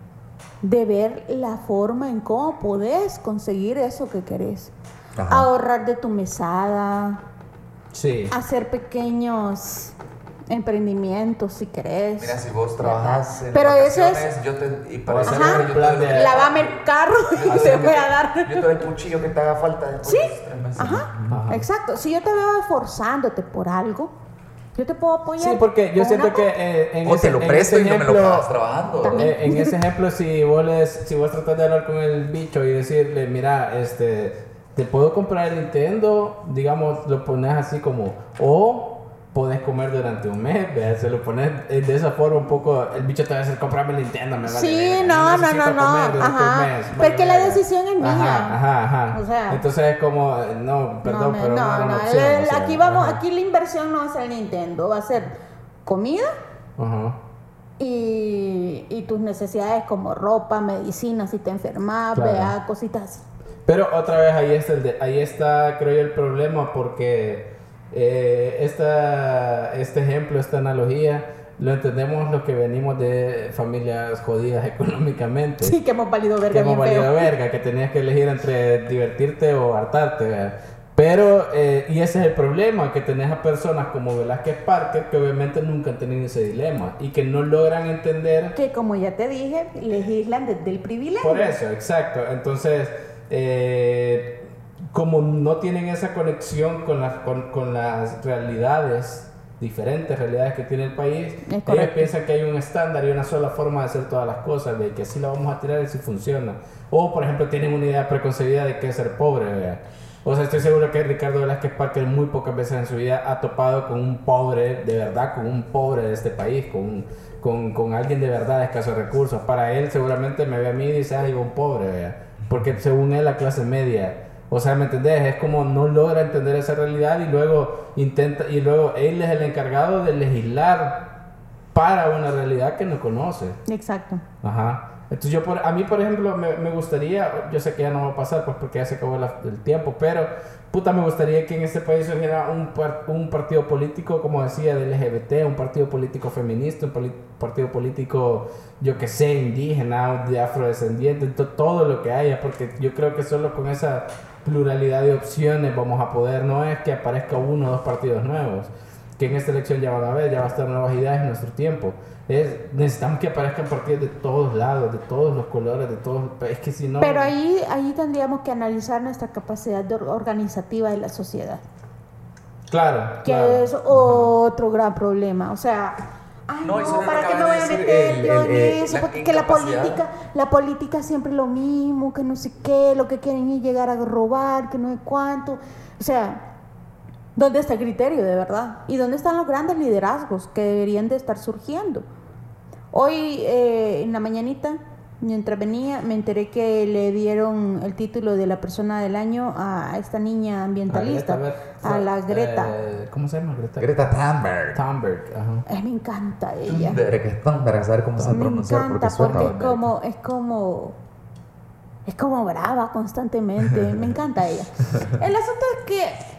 De ver la forma en cómo podés conseguir eso que querés. Ajá. Ahorrar de tu mesada, Sí. hacer pequeños emprendimientos si querés. Mira, si vos trabajas en Pero eso es- yo te, y para hacer yo te doy- Lávame el carro y te voy a dar. Yo te doy el cuchillo que te haga falta después Sí, de tres meses. Ajá, Ajá. exacto. Si yo te veo esforzándote por algo, yo te puedo apoyar. Sí, porque yo siento que eh, en O ese, te lo en presto ese y no me lo ejemplo- pagas trabajando. Eh, en ese ejemplo, si vos, les, si vos tratas de hablar con el bicho y decirle, mira, este, te puedo comprar el Nintendo, digamos, lo pones así como, o podés comer durante un mes, ¿verdad? se lo pones eh, de esa forma un poco, el bicho te va a decir, comprame el Nintendo, me vale Sí, verga, no, no, no, no, un ajá, mes, vale porque la verga". decisión es mía. Ajá, ajá, ajá. O sea- Entonces es como, eh, no, perdón, no, pero no, no, era una no, opción, el- o sea, aquí vamos, ajá. aquí la inversión no va a ser el Nintendo, va a ser comida Ajá. y, y tus necesidades como ropa, medicina, si te enfermas, Claro. vea, cositas así. Pero otra vez ahí está, el de- ahí está creo yo el problema porque eh, esta, este ejemplo, esta analogía, lo entendemos los que venimos de familias jodidas económicamente. Sí, que hemos valido que verga hemos bien valido feo. verga, que tenías que elegir entre divertirte o hartarte. ¿verdad? Pero, eh, y ese es el problema, que tenés a personas como Velázquez Parker que obviamente nunca han tenido ese dilema y que no logran entender Que como ya te dije, legislan desde el privilegio. por eso, exacto. Entonces, eh, como no tienen esa conexión con las, con, con las realidades, diferentes realidades que tiene el país, ellos correcto. piensan que hay un estándar y una sola forma de hacer todas las cosas, de que así la vamos a tirar y si funciona. O, por ejemplo, tienen una idea preconcebida de qué es ser pobre. ¿verdad? O sea, estoy seguro que Ricardo Velázquez Parker muy pocas veces en su vida ha topado con un pobre, de verdad, con un pobre de este país, con, un- con, con alguien de verdad de escasos recursos. Para él seguramente me ve a mí y dice, ay, un pobre, ¿verdad? porque según él la clase media. O sea, ¿me entendés? Es como no logra entender esa realidad y luego intenta, y luego él es el encargado de legislar para una realidad que no conoce. Exacto. Ajá. Entonces yo, por, a mí, por ejemplo, me, me gustaría, yo sé que ya no va a pasar, pues porque ya se acabó la- el tiempo, pero puta, me gustaría que en este país hubiera un, un partido político, como decía, del LGBT, un partido político feminista, un poli- partido político, yo que sé, indígena, de afrodescendiente, to- todo lo que haya, porque yo creo que solo con esa pluralidad de opciones vamos a poder, no es que aparezca uno o dos partidos nuevos, que en esta elección ya van a ver, ya va a estar nuevas ideas en nuestro tiempo. Es, necesitamos que aparezcan partidos de todos lados, de todos los colores, de todos. Es que si no. Pero ahí, ahí tendríamos que analizar nuestra capacidad de organizativa de la sociedad. Claro. Que claro. es otro gran problema. O sea, ay, No, no, ¿para qué me voy a meter yo en eso? Porque que la política, la política siempre lo mismo, que no sé qué, lo que quieren es llegar a robar, que no sé cuánto. O sea, ¿dónde está el criterio de verdad? ¿Y dónde están los grandes liderazgos que deberían de estar surgiendo? Hoy, eh, en la mañanita, mientras venía, me enteré que le dieron el título de la persona del año a esta niña ambientalista, A, Greta, a la Greta. eh, ¿Cómo se llama Greta? Greta Thunberg. Thunberg. Ajá. Ay, me encanta ella. Thunberg, Thunberg, a saber cómo se Me pronunciar porque encanta suena. porque es como, es como, es como brava constantemente. Me encanta ella. El asunto es que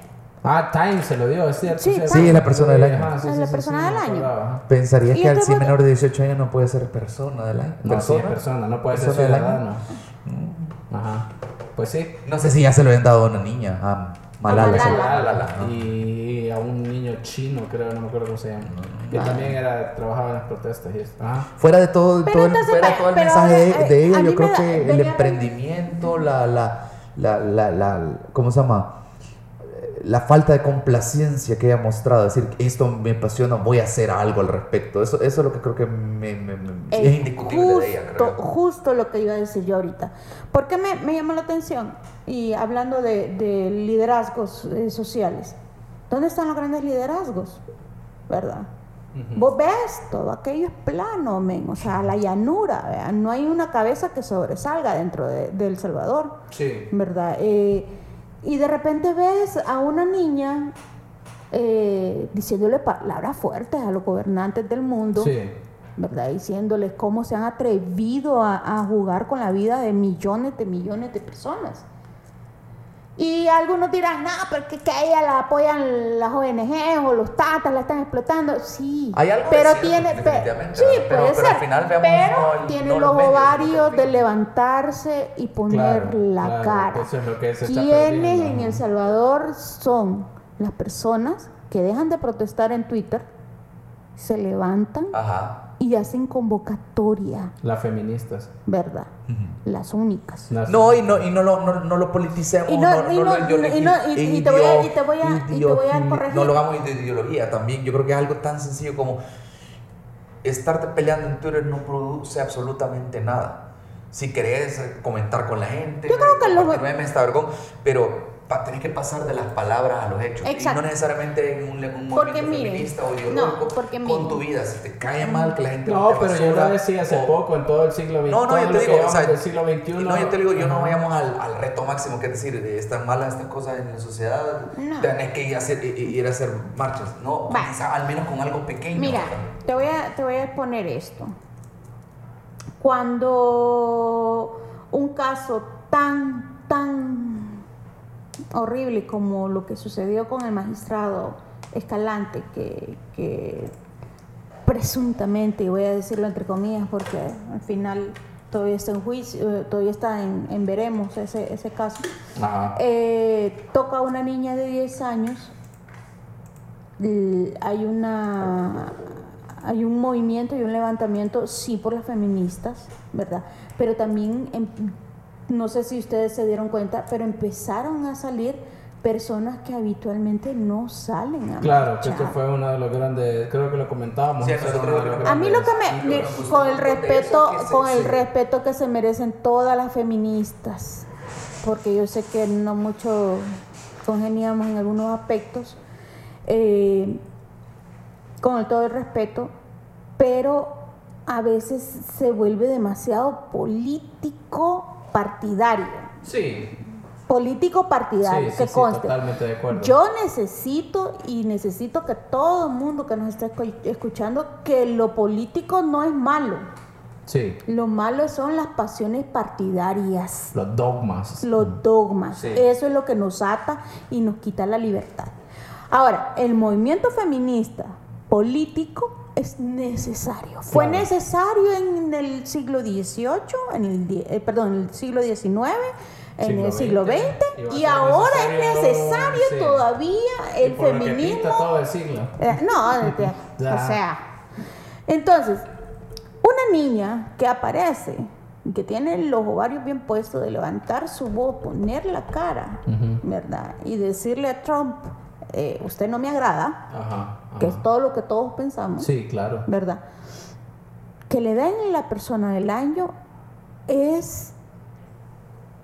Ah, Time se lo dio, es cierto. Sí, cierto. Sí, es la persona del año. Ajá, sí, Es sí, la sí, persona sí, del año. acordaba. Pensaría Y que al sí fue- menor de 18 años no puede ser persona del año. No, sí, es ¿Persona? persona, no puede ser Persona año. ciudadano. Ajá. Pues sí. No sé si ya se lo habían dado a una niña, a Malala. Malala. se- Malala, ¿no? Y a un niño chino, creo, no me acuerdo cómo se llama. Que también era, trabajaba en las protestas y esto. Ajá. Fuera de todo, Pero todo el, entonces, fuera todo el mensaje de, de eh, ella, a yo creo da- que el emprendimiento, la, la, la, la- ¿cómo se llama? La falta de complacencia que ella ha mostrado, decir, esto me apasiona, voy a hacer algo al respecto. Eso, eso es lo que creo que me, me- me- es Es indiscutible justo, de ella, creo. yo. Justo lo que iba a decir yo ahorita. ¿Por qué me, me llamó la atención? Y hablando de, de liderazgos eh, sociales, ¿dónde están los grandes liderazgos? ¿Verdad? Vos ves, todo aquello es plano, men, o sea, la llanura, ¿verdad? no hay una cabeza que sobresalga dentro de, de El Salvador. Sí. ¿verdad? Eh, y de repente ves a una niña eh, diciéndole palabras fuertes a los gobernantes del mundo, Sí. ¿verdad? Diciéndoles cómo se han atrevido a, a jugar con la vida de millones de millones de personas. Y algunos dirán, no, porque que a ella la apoyan las ONG o los tatas, la están explotando. Sí, Hay algo pero tiene, sí, puede pero ser, al final veamos pero no tiene no los ovarios de levantarse y poner Claro, la claro, cara. eso es lo que se ¿Quiénes en. El Salvador son las personas que dejan de protestar en Twitter, se levantan Ajá. Y hacen convocatoria, Las feministas. ¿verdad? Las únicas. Las- No, y no, y no lo, no, no lo politicemos, Y no- no, y no no- lo ideolo- y no- y- y te voy a- y te voy a- y te voy a idio- corregir. No lo hagamos de ideología también. Yo creo que es algo tan sencillo como estarte peleando en Twitter no produce absolutamente nada. Si querés comentar con la gente, Yo creo que memes, está vergón, pero tenés que pasar de las palabras a los hechos. Exacto. Y no necesariamente en un, un Porque movimiento miren, feminista o no, ideológico porque con miren. tu vida. Si te cae mal que la gente No, pero yo lo decía hace o- poco, en todo el siglo XX. no, no, yo te digo, o sea, del siglo XXI. no, yo te digo, yo no vayamos al, al reto máximo, que es decir, de están malas estas cosas en la sociedad, No. tenés que ir a hacer, ir a hacer marchas, no, al menos con algo pequeño. Mira, te voy a, te voy a exponer esto. Cuando un caso tan, tan horrible como lo que sucedió con el magistrado Escalante, que, que presuntamente, y voy a decirlo entre comillas porque al final todavía está en juicio, eh, todavía está en, en veremos ese, ese caso, eh, toca a una niña de 10 años. Hay una hay un movimiento y un levantamiento, sí, por las feministas, ¿verdad? Pero también, em- no sé si ustedes se dieron cuenta, pero empezaron a salir personas que habitualmente no salen a Claro, que esto fue uno de los grandes, creo que lo comentábamos. Sí, a eso los lo- A mí lo que me, Sí, con el respeto, que con el respeto que se merecen todas las feministas, porque yo sé que no mucho congeniamos en algunos aspectos, eh, con el todo el respeto, pero a veces se vuelve demasiado político partidario, Sí, político partidario, sí, que sí, conste. totalmente de acuerdo. Yo necesito y necesito que todo el mundo que nos está escu- escuchando, que lo político no es malo. Sí, Lo malo son las pasiones partidarias, los dogmas. los dogmas. Sí. Eso es lo que nos ata y nos quita la libertad. Ahora, el movimiento feminista político es necesario. Fue Claro. necesario en el siglo XVIII, en el, eh, perdón, en el siglo XIX, en el siglo XX, y ahora es necesario, sí. todavía Y el por lo que feminismo. todo el siglo. Eh, no, o sea. Entonces, una niña que aparece, que tiene los ovarios bien puestos, de levantar su voz, poner la cara, Ujú. ¿verdad? Y decirle a Trump, eh, usted no me agrada, Ajá. que es todo lo que todos pensamos, Sí, claro. ¿verdad? Que le den la persona del año es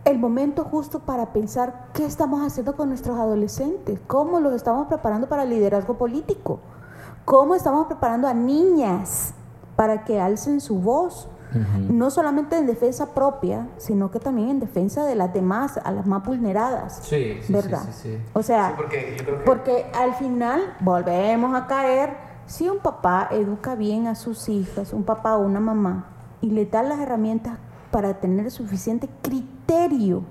el momento justo para pensar qué estamos haciendo con nuestros adolescentes, cómo los estamos preparando para el liderazgo político, cómo estamos preparando a niñas para que alcen su voz, No solamente en defensa propia, sino que también en defensa de las demás, a las más vulneradas, Sí, sí, ¿verdad? sí, sí. O sea, porque yo creo que porque al final volvemos a caer, si un papá educa bien a sus hijas, un papá o una mamá, y le da las herramientas para tener suficiente criterio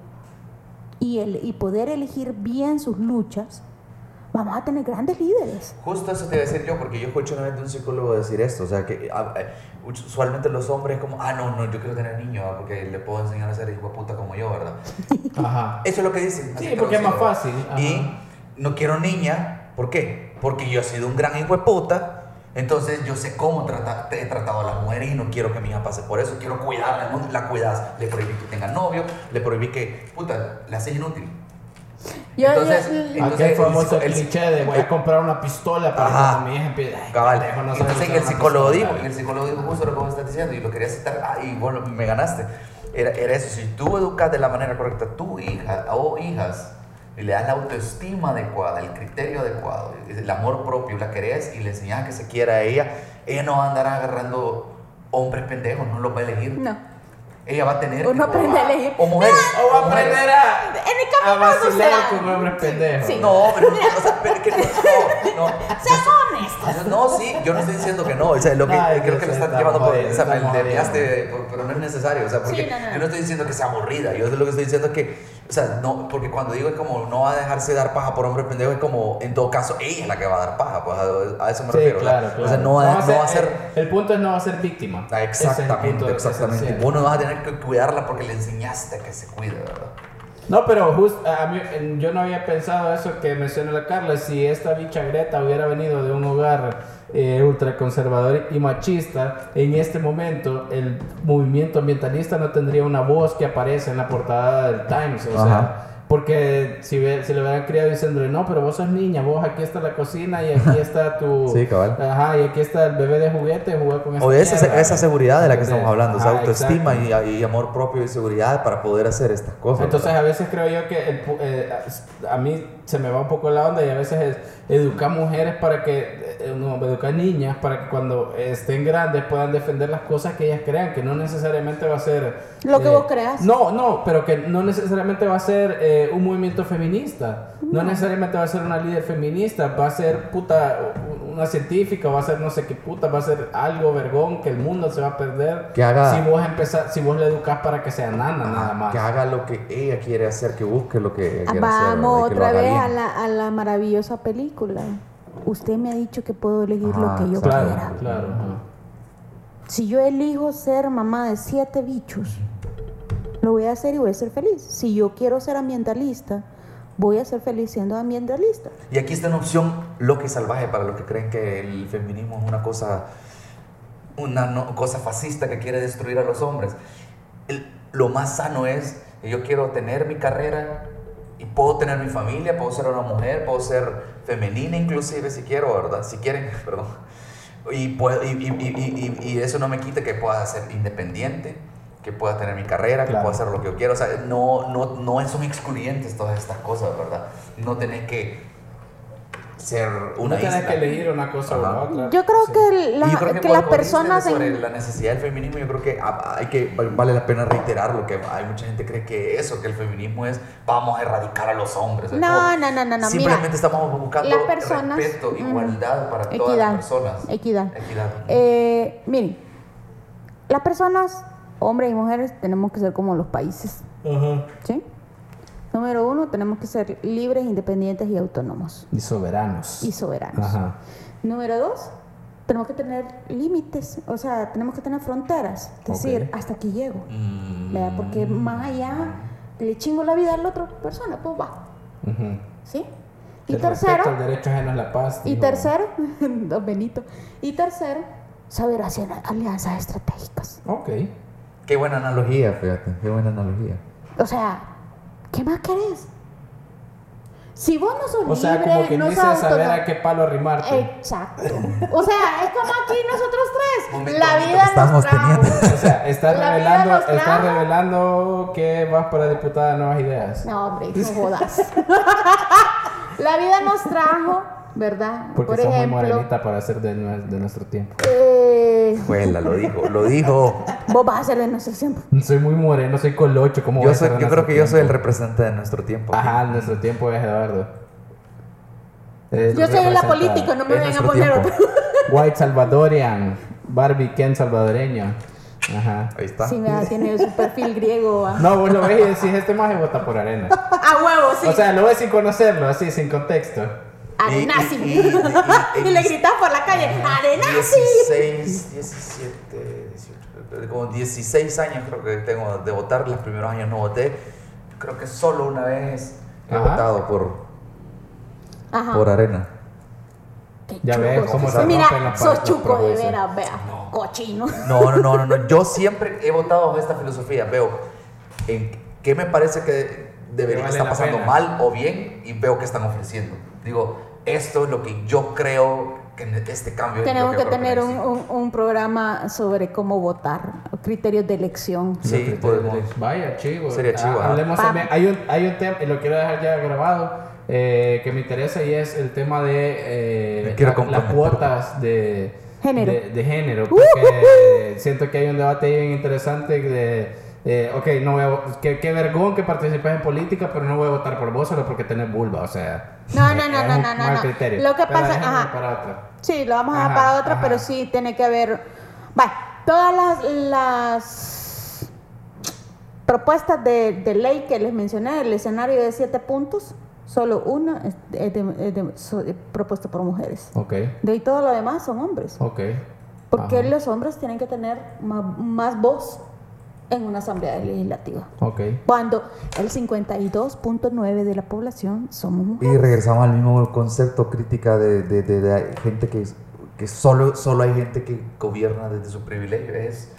y, el- y poder elegir bien sus luchas, vamos a tener grandes líderes. Justo eso te iba a decir yo, porque yo escucho una vez de un psicólogo decir esto, o sea, que usualmente los hombres como, ah, no, no, yo quiero tener niños, ¿verdad? porque le puedo enseñar a ser hijo de puta como yo, ¿verdad? Ajá. Eso es lo que dicen. Sí, porque es más fácil. Ajá. Y no quiero niña, ¿por qué? Porque yo he sido un gran hijo de puta, entonces yo sé cómo trata- he tratado a las mujeres y no quiero que mi hija pase por eso, quiero cuidarla, ¿no? la cuidas, le prohibí que tenga novio, le prohibí que, puta, la haces inútil. Yo, Entonces, yo- Entonces, Aquel el famoso el- cliché de voy a comprar una pistola para Ajá. cuando mi hija empiece. ay, Cabal. no Entonces usar el psicólogo dijo, pistola. el psicólogo dijo justo lo que vos estás diciendo y lo quería citar, ah, y bueno, me ganaste. Era, era eso, si tú educas de la manera correcta a tu hija o hijas y le das la autoestima adecuada, el criterio adecuado, el amor propio, la querés y le enseñas que se quiera a ella, ella no va a andar agarrando hombres pendejos, no los va a elegir. no. Ella va a tener... Uno aprende a elegir. O mujeres. O va a aprender a, En el a camino no vacilar se con da. hombres pendejos. Sí. No, pero, o sea, que no, no, no. No, sí, yo no estoy diciendo que no, o sea, lo que Ay, creo que lo Dios, están llevando por, sea, me pero no es necesario, o sea, porque Sí, no, no. yo no estoy diciendo que sea aburrida, yo lo que estoy diciendo es que, o sea, no, porque cuando digo es como no va a dejarse dar paja por hombre pendejo, es como, en todo caso, ella es la que va a dar paja, pues a, a eso me Sí, refiero, o sea, claro, claro. o sea, no va, no va a ser... El, el punto es no va a ser víctima. Ah, es Exactamente, exactamente. Vos no vas a tener que cuidarla porque le enseñaste que se cuide, ¿verdad? No, pero a mí, yo no había pensado eso que mencionó la Carla. Si esta bicha Greta hubiera venido de un hogar eh, ultraconservador y machista, en este momento el movimiento ambientalista no tendría una voz que aparece en la portada del Times. O sea, porque si, ve- si le hubieran criado diciéndole, no, pero vos sos niña, vos aquí está la cocina y aquí está tu. Sí, cabal. Ajá, y aquí está el bebé de juguete, juega con esta O de esa, mierda. esa seguridad de la que estamos hablando, o sea, Ajá, autoestima y, y amor propio y seguridad para poder hacer estas cosas. Entonces ¿verdad? a veces creo yo que el pu- eh, a mí se me va un poco la onda y a veces es educar mujeres para que, eh, no, educar niñas para que cuando estén grandes puedan defender las cosas que ellas crean, que no necesariamente va a ser... eh, Lo que vos creas. No, no, pero que no necesariamente va a ser eh, un movimiento feminista, no. necesariamente va a ser una líder feminista, va a ser puta una científica, va a ser no sé qué puta, va a ser algo vergón que el mundo se va a perder Que haga- si vos empezás, si vos le educas para que sea nana nada más. Que haga lo que ella quiere hacer, que busque lo que ella quiere hacer. Vamos otra vez a la, a la maravillosa película. Usted me ha dicho que puedo elegir lo Ah, que yo claro. quiera. Claro. Si yo elijo ser mamá de siete bichos, lo voy a hacer y voy a ser feliz. Si yo quiero ser ambientalista, voy a ser feliz siendo ambientalista. Y aquí está una opción loca y salvaje para los que creen que el feminismo es una cosa, una no- cosa fascista que quiere destruir a los hombres. El- lo más sano es, yo quiero tener mi carrera y puedo tener mi familia, puedo ser una mujer, puedo ser femenina inclusive si quiero, ¿verdad? Si quieren, perdón. Y, puedo- y- y- y eso no me quita que pueda ser independiente, que pueda tener mi carrera, que Claro. pueda hacer lo que yo quiero. O sea, no, no, no son excluyentes todas estas cosas, ¿verdad? No tenés que ser una no tienes isla. que elegir una cosa o la Ajá. otra. Yo creo Sí. que, la- yo creo que cuando las personas sobre en- la necesidad del feminismo, yo creo que hay que vale la pena reiterarlo, que hay mucha gente que cree que eso, que el feminismo es vamos a erradicar a los hombres. Es No, no, no, no, no, Simplemente mira, estamos buscando las personas- respeto, Ujú. igualdad para todas las personas. Equidad. Equidad. Eh, miren, las personas, hombres y mujeres, tenemos que ser como los países. Ajá. ¿sí? Número uno, tenemos que ser libres, independientes y autónomos Y soberanos. y soberanos. Ajá. Número dos, tenemos que tener límites, o sea, tenemos que tener fronteras. Es decir, Ok. hasta aquí llego. Mm, ¿verdad? Porque más allá le chingo la vida a la otra persona, pues va. ¿Sí? Y El tercero, al derecho ajeno es la paz. y tercero, don Benito, y tercero, saber hacer alianzas estratégicas. Ok. Qué buena analogía, fíjate, qué buena analogía. O sea, ¿qué más querés? Si vos no sos O sea, libre, como que no dice sos saber a qué palo arrimarte. Exacto. O sea, es como aquí nosotros tres. Momento la vida estamos nos trajo. teniendo. O sea, estás La vida revelando, trajo. revelando que vas para diputada de Nuevas Ideas. No, hombre, no jodas. la vida nos trajo, ¿verdad? Porque Por sos muy ejemplo, morenita para ser de, de nuestro tiempo. eh, Lo dijo, lo dijo. vos vas a ser de nuestro tiempo. Soy muy moreno, soy colocho. ¿Cómo Yo, soy, yo creo que yo soy el representante de nuestro tiempo. Ajá, nuestro tiempo es Eduardo. Es- Yo soy la política, no me vengan a poner tiempo. otro. White Salvadorian. Barbie Ken salvadoreño. Ajá. Ahí está. Sí, me tiene su perfil griego. No, vos lo ves y decís, este maje vota por arena. A huevo, sí. O sea, lo ves sin conocerlo, así, sin contexto. Arenazi. Y- Y, y- y- y- le gritas por la calle, Arenazi. 16, 17, 18, como 16 años creo que tengo de votar. Los primeros años no voté. Creo que solo una vez he Ajá. votado por, Ajá. por Arena. Qué Ya ves chucos. cómo se Mira, sos chuco de veras, vea. Cochino. No, no, no, no, no. Yo siempre he votado bajo esta filosofía. Veo en qué me parece que debería vale estar pasando pena. mal o bien y veo qué están ofreciendo. Digo, esto es lo que yo creo que ne- este cambio Tenemos que creo tener un, un- un programa sobre cómo votar, criterios de elección. Sí, criterios podemos. de- Vaya, chivo. Sería chivo, Ah, hablemos hay un, hay un tema, y lo quiero dejar ya grabado, eh, que me interesa y es el tema de eh, la- las cuotas de Género. De, de género. Porque siento que hay un debate bien interesante de. eh, ok, no voy a, qué, qué vergón que participes en política, pero no voy a votar por vos solo porque tenés vulva, o sea. No, no, eh, no, es no, no, no, no. Lo que pasa- ajá. para otra. Sí, lo vamos a dejar para otra, ajá. pero sí tiene que haber. Va, todas las, las propuestas de, de ley que les mencioné, el escenario de siete puntos, solo una es, es de- es de- so- es propuesto por mujeres. Ok, De ahí todo lo demás son hombres. ok. Porque Ajá. los hombres tienen que tener más, más voz en una asamblea legislativa. Ok. Cuando el 52.9 de la población somos mujeres. Y regresamos al mismo concepto, crítica de, de- de- de gente que, que solo, solo hay gente que gobierna desde su privilegio. Es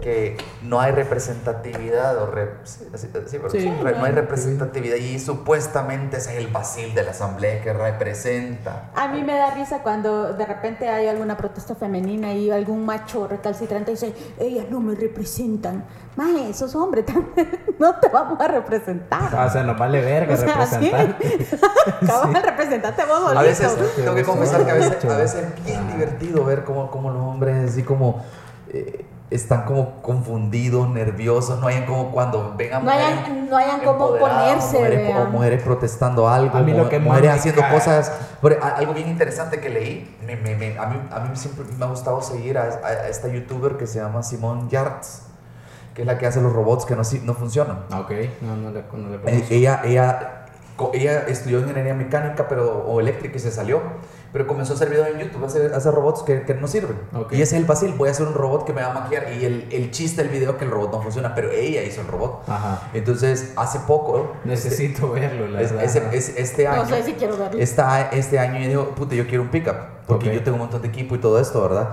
que no hay representatividad o re- sí, sí, Sí, re- no hay no, representatividad y supuestamente ese es el basil de la asamblea que representa. A mí me da risa cuando de repente hay alguna protesta femenina y algún macho recalcitrante dice, ellas no me representan. Maje, esos hombres no te vamos a representar. O sea, nos vale verga O sea, representar. Acabas de representarte vos solito. A veces, tengo que confesar que a veces, a veces es bien divertido ver cómo, cómo los hombres así como eh, están como confundidos, nerviosos, no hayan como cuando ven a No hayan- mujeres no hayan cómo ponerse, o mujeres, o mujeres protestando algo, A mí lo que mujeres haciendo cosas. Pero a- algo bien interesante que leí, me- me- me- a, mí, a mí siempre me ha gustado seguir a, a- a esta youtuber que se llama Simone Yartz, que es la que hace los robots que no, no funcionan. Ok, no, no le, no le Eh, ella, ella, ella estudió ingeniería mecánica pero, o eléctrica y se salió. Pero comenzó a hacer videos en YouTube, hace, hace robots que, que no sirven. Ok. Y ese es el vacil, voy a hacer un robot que me va a maquillar. Y el, el chiste del video es que el robot no funciona, pero ella hizo el robot. Ajá. Entonces, hace poco, Necesito verlo, la es- verdad. ese- es- este año, No sé si quiero verlo. esta- este año yo digo, puta, yo quiero un pickup. Porque Ok. yo tengo un montón de equipo y todo esto, ¿verdad?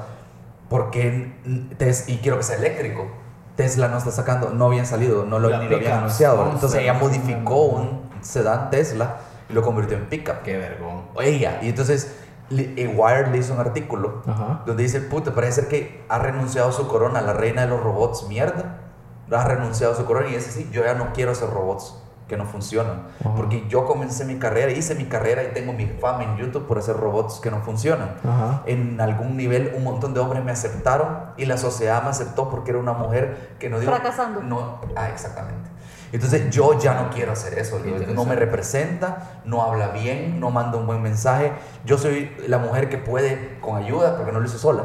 Porque, tes- y quiero que sea eléctrico. Tesla no está sacando, no habían salido, no lo, ni lo habían anunciado. Monster, Entonces ella modificó un sedán Tesla y lo convirtió en pickup. Qué vergón. Ella. Y entonces eh, Wired le hizo un artículo Ajá. donde dice, puta, parece ser que ha renunciado a su corona, la reina de los robots, mierda. Ha renunciado a su corona y es así, yo ya no quiero hacer robots que no funcionan. Ajá. Porque yo comencé mi carrera, hice mi carrera y tengo mi fama en YouTube por hacer robots que no funcionan. Ajá. En algún nivel un montón de hombres me aceptaron y la sociedad me aceptó porque era una mujer que no dio... Fracasando. No, ah, exactamente. Entonces yo ya no quiero hacer eso. No me representa, no habla bien, no manda un buen mensaje. Yo soy la mujer que puede, con ayuda, porque no lo hice sola,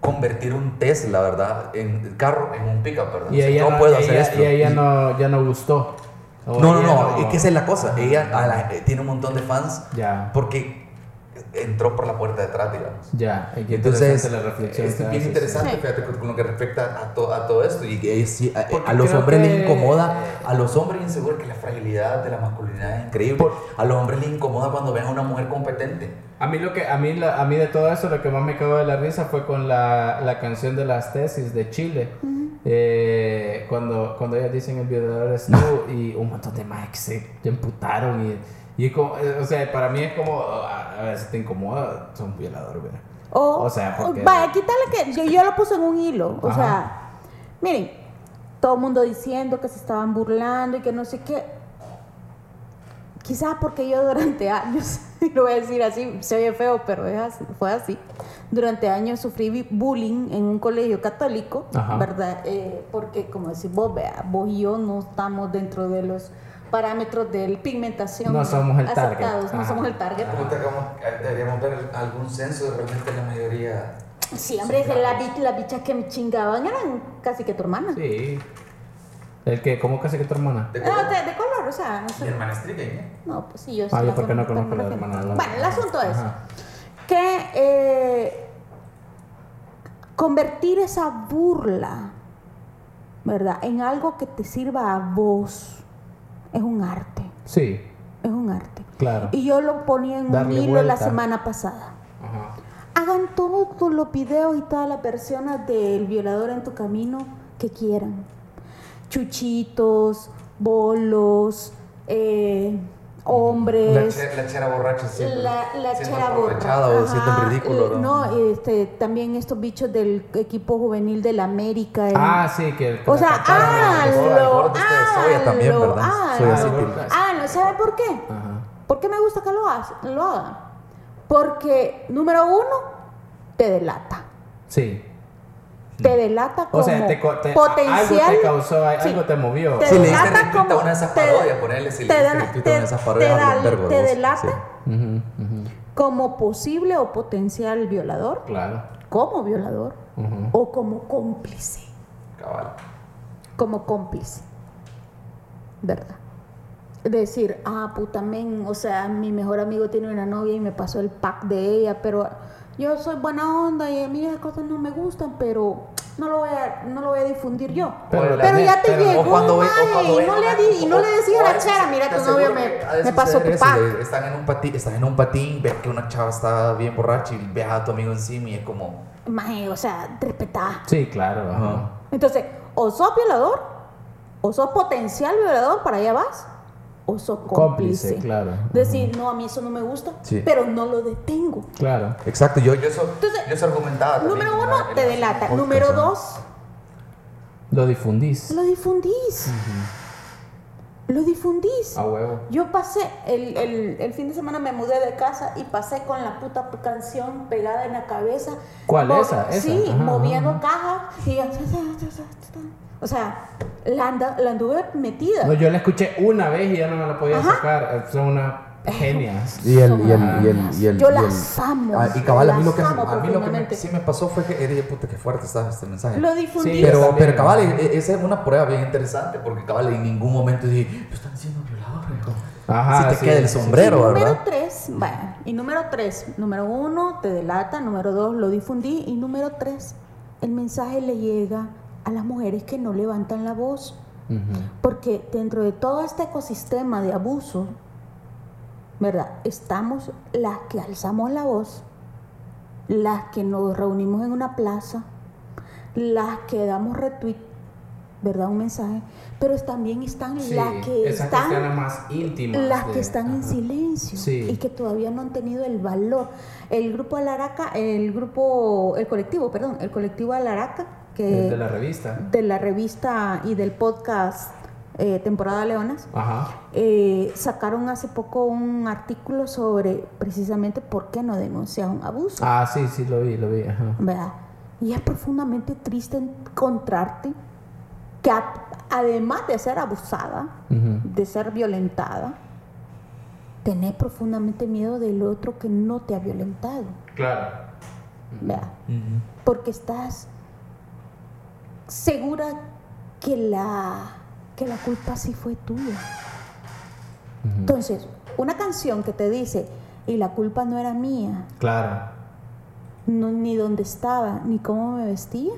convertir un Tesla, ¿verdad? En carro, en un pickup, ¿verdad? Y O sea, ella, yo no, puedo y hacer ella- esto. y ella no, ya no gustó. No, no, ella no, es que esa es la cosa. Ella la- tiene un montón de fans Ya. porque entró por la puerta de atrás, digamos. Ya, Entonces, interesante la reflexión. es que bien haces. interesante, Sí. fíjate, con, lo que respecta a, to- a todo esto. Y que es- sí, a, a los hombres les que- incomoda, a los hombres inseguros, que la fragilidad de la masculinidad es increíble. Por- a los hombres les incomoda cuando ven a una mujer competente. A mí, lo que, a, mí, la- a mí de todo eso lo que más me cagó de la risa fue con la, la canción de las tesis de Chile. Eh, cuando, cuando ellas dicen el violador es tú y un montón de más que se emputaron y, y como, eh, o sea, para mí es como, a, a ver si te incomoda, son violador, ¿verdad? O, O sea, porque- Vaya, quítale que yo, yo lo puse en un hilo. O Ajá. sea, miren, todo el mundo diciendo que se estaban burlando y que no sé qué. Quizás porque yo durante años, lo voy a decir así, se oye feo, pero es así, fue así. Durante años sufrí bullying en un colegio católico, Ajá. ¿verdad? Eh, porque, como decís vos, vea, vos y yo no estamos dentro de los parámetros de pigmentación No somos el target. no Ajá. somos el target. deberíamos ver algún censo de realmente la mayoría. Sí, hombre, es que la bi- las bichas que me chingaban eran casi que tu hermana. Sí. El que, ¿cómo casi que tu hermana? de No, de, de color. o sea, no sé. ¿Y hermana Estriga? ¿eh? No, pues sí, yo sí Ah, yo la porque no conozco, conozco la pero hermana de la- Bueno, el asunto es Ajá. que eh, convertir esa burla, ¿verdad?, en algo que te sirva a vos es un arte, Sí, es un arte. claro. Y yo lo ponía en Darle un hilo la semana pasada. Ajá. Hagan todos los videos y todas las versiones del violador en tu camino que quieran. Chuchitos, bolos, eh, hombres. la chera borracha siempre. La, la chera aprovechada borra. o Ajá, ridículo. eh, ¿no? No, este, también estos bichos del equipo juvenil de la América. el- Ah, sí, que. o sea, hazlo, gordo este también, ¿verdad? hazlo. Soya City. Hazlo. ¿Sabe por qué? Ajá. ¿Por qué me gusta que lo, haga- lo haga? Porque, número uno, te delata. Sí. Te delata como O sea, te, co- te- potencial. algo te causó, Sí. algo te movió. Te Si le delata a como- una de esas te- parodias, ponerle si le te diste retweet a te- una de esas te parodias, da- te vos. delata Sí. Como posible o potencial violador, Claro. como violador o como cómplice. Cabal. Como cómplice. ¿Verdad? Decir, ah, puta men, o sea, mi mejor amigo tiene una novia y me pasó el pack de ella, pero yo soy buena onda y a mí esas cosas no me gustan, pero no lo voy a, no lo voy a difundir yo. Pero ya te pero- llegó, cuando ve, cuando y no le, di- y no o- le decía o a la chera, mira, tu novio me, me pasó tu pack. Están en un patín, estás en un patín, ves que una chava está bien borracha y ves a tu amigo encima y es como, Mae, o sea, respetá. Sí, claro. Ajá. Entonces, o sos violador, o sos potencial violador, para allá vas, cómplice. Cómplice, claro. Decir, no, a mí eso no me gusta, Sí. pero no lo detengo. Claro. exacto, yo, yo eso, Entonces, yo eso argumentaba. también Número uno, la- te la- delata. Número dos, Lo difundís. lo difundís. Lo difundís. A huevo. Yo pasé, el, el- el fin de semana me mudé de casa y pasé con la puta canción pegada en la cabeza. ¿Cuál, Mo- esa? Esa. Sí, Ajá, moviendo ajá. cajas. Y o sea, la, anda- la anduve metida. No, yo la escuché una vez y ya no me la podía Ajá. sacar. Son unas genias. Y el, y el, y el, y el, Yo las amo, Ah, y cabal, a mí lo que, a mí lo que me- sí me pasó fue que, dije, puta, qué fuerte está este mensaje. Lo difundí. Sí, pero, también. pero cabal, e- e- esa es una prueba bien interesante porque cabal, en ningún momento dije, "Me están diciendo violador, hijo". Ajá, Si te sí, queda el sí, sombrero, y número ¿verdad? tres, bueno, y número tres, número uno, te delata, número dos, lo difundí, y número tres, el mensaje le llega a las mujeres que no levantan la voz, porque dentro de todo este ecosistema de abuso, ¿verdad? Estamos las que alzamos la voz, las que nos reunimos en una plaza, las que damos retweet, ¿verdad? Un mensaje, pero también están Sí, las que están más íntimas. las de- que están en silencio Sí. y que todavía no han tenido el valor. El grupo Alaraca, el grupo, el colectivo, perdón, el colectivo Alaraca, que De, la revista. de la revista y del podcast eh, Temporada Leonas, Ajá. eh, sacaron hace poco un artículo sobre precisamente por qué no denunciar un abuso. Ah, sí, sí, lo vi, lo vi. Ajá. ¿verdad? Y es profundamente triste encontrarte que a- además de ser abusada, de ser violentada, tenés profundamente miedo del otro que no te ha violentado, Claro. ¿verdad? Porque estás segura que la, que la culpa sí fue tuya. Entonces, una canción que te dice, y la culpa no era mía, Claro. no- ni dónde estaba, ni cómo me vestía.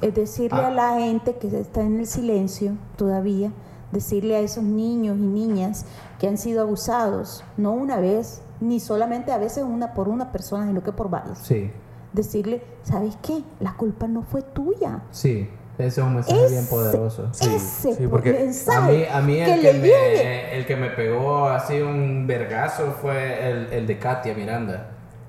Es decirle Ah. a la gente que está en el silencio todavía, decirle a esos niños y niñas que han sido abusados, no una vez, ni solamente a veces una por una persona, sino que por varias. Sí. Decirle, ¿sabes qué? La culpa no fue tuya. Sí. Ese es un mensaje bien poderoso. Sí. Ese sí, porque A mí, a mí que el, que llegue. me, el que me pegó así un vergazo fue el, el de Katia Miranda.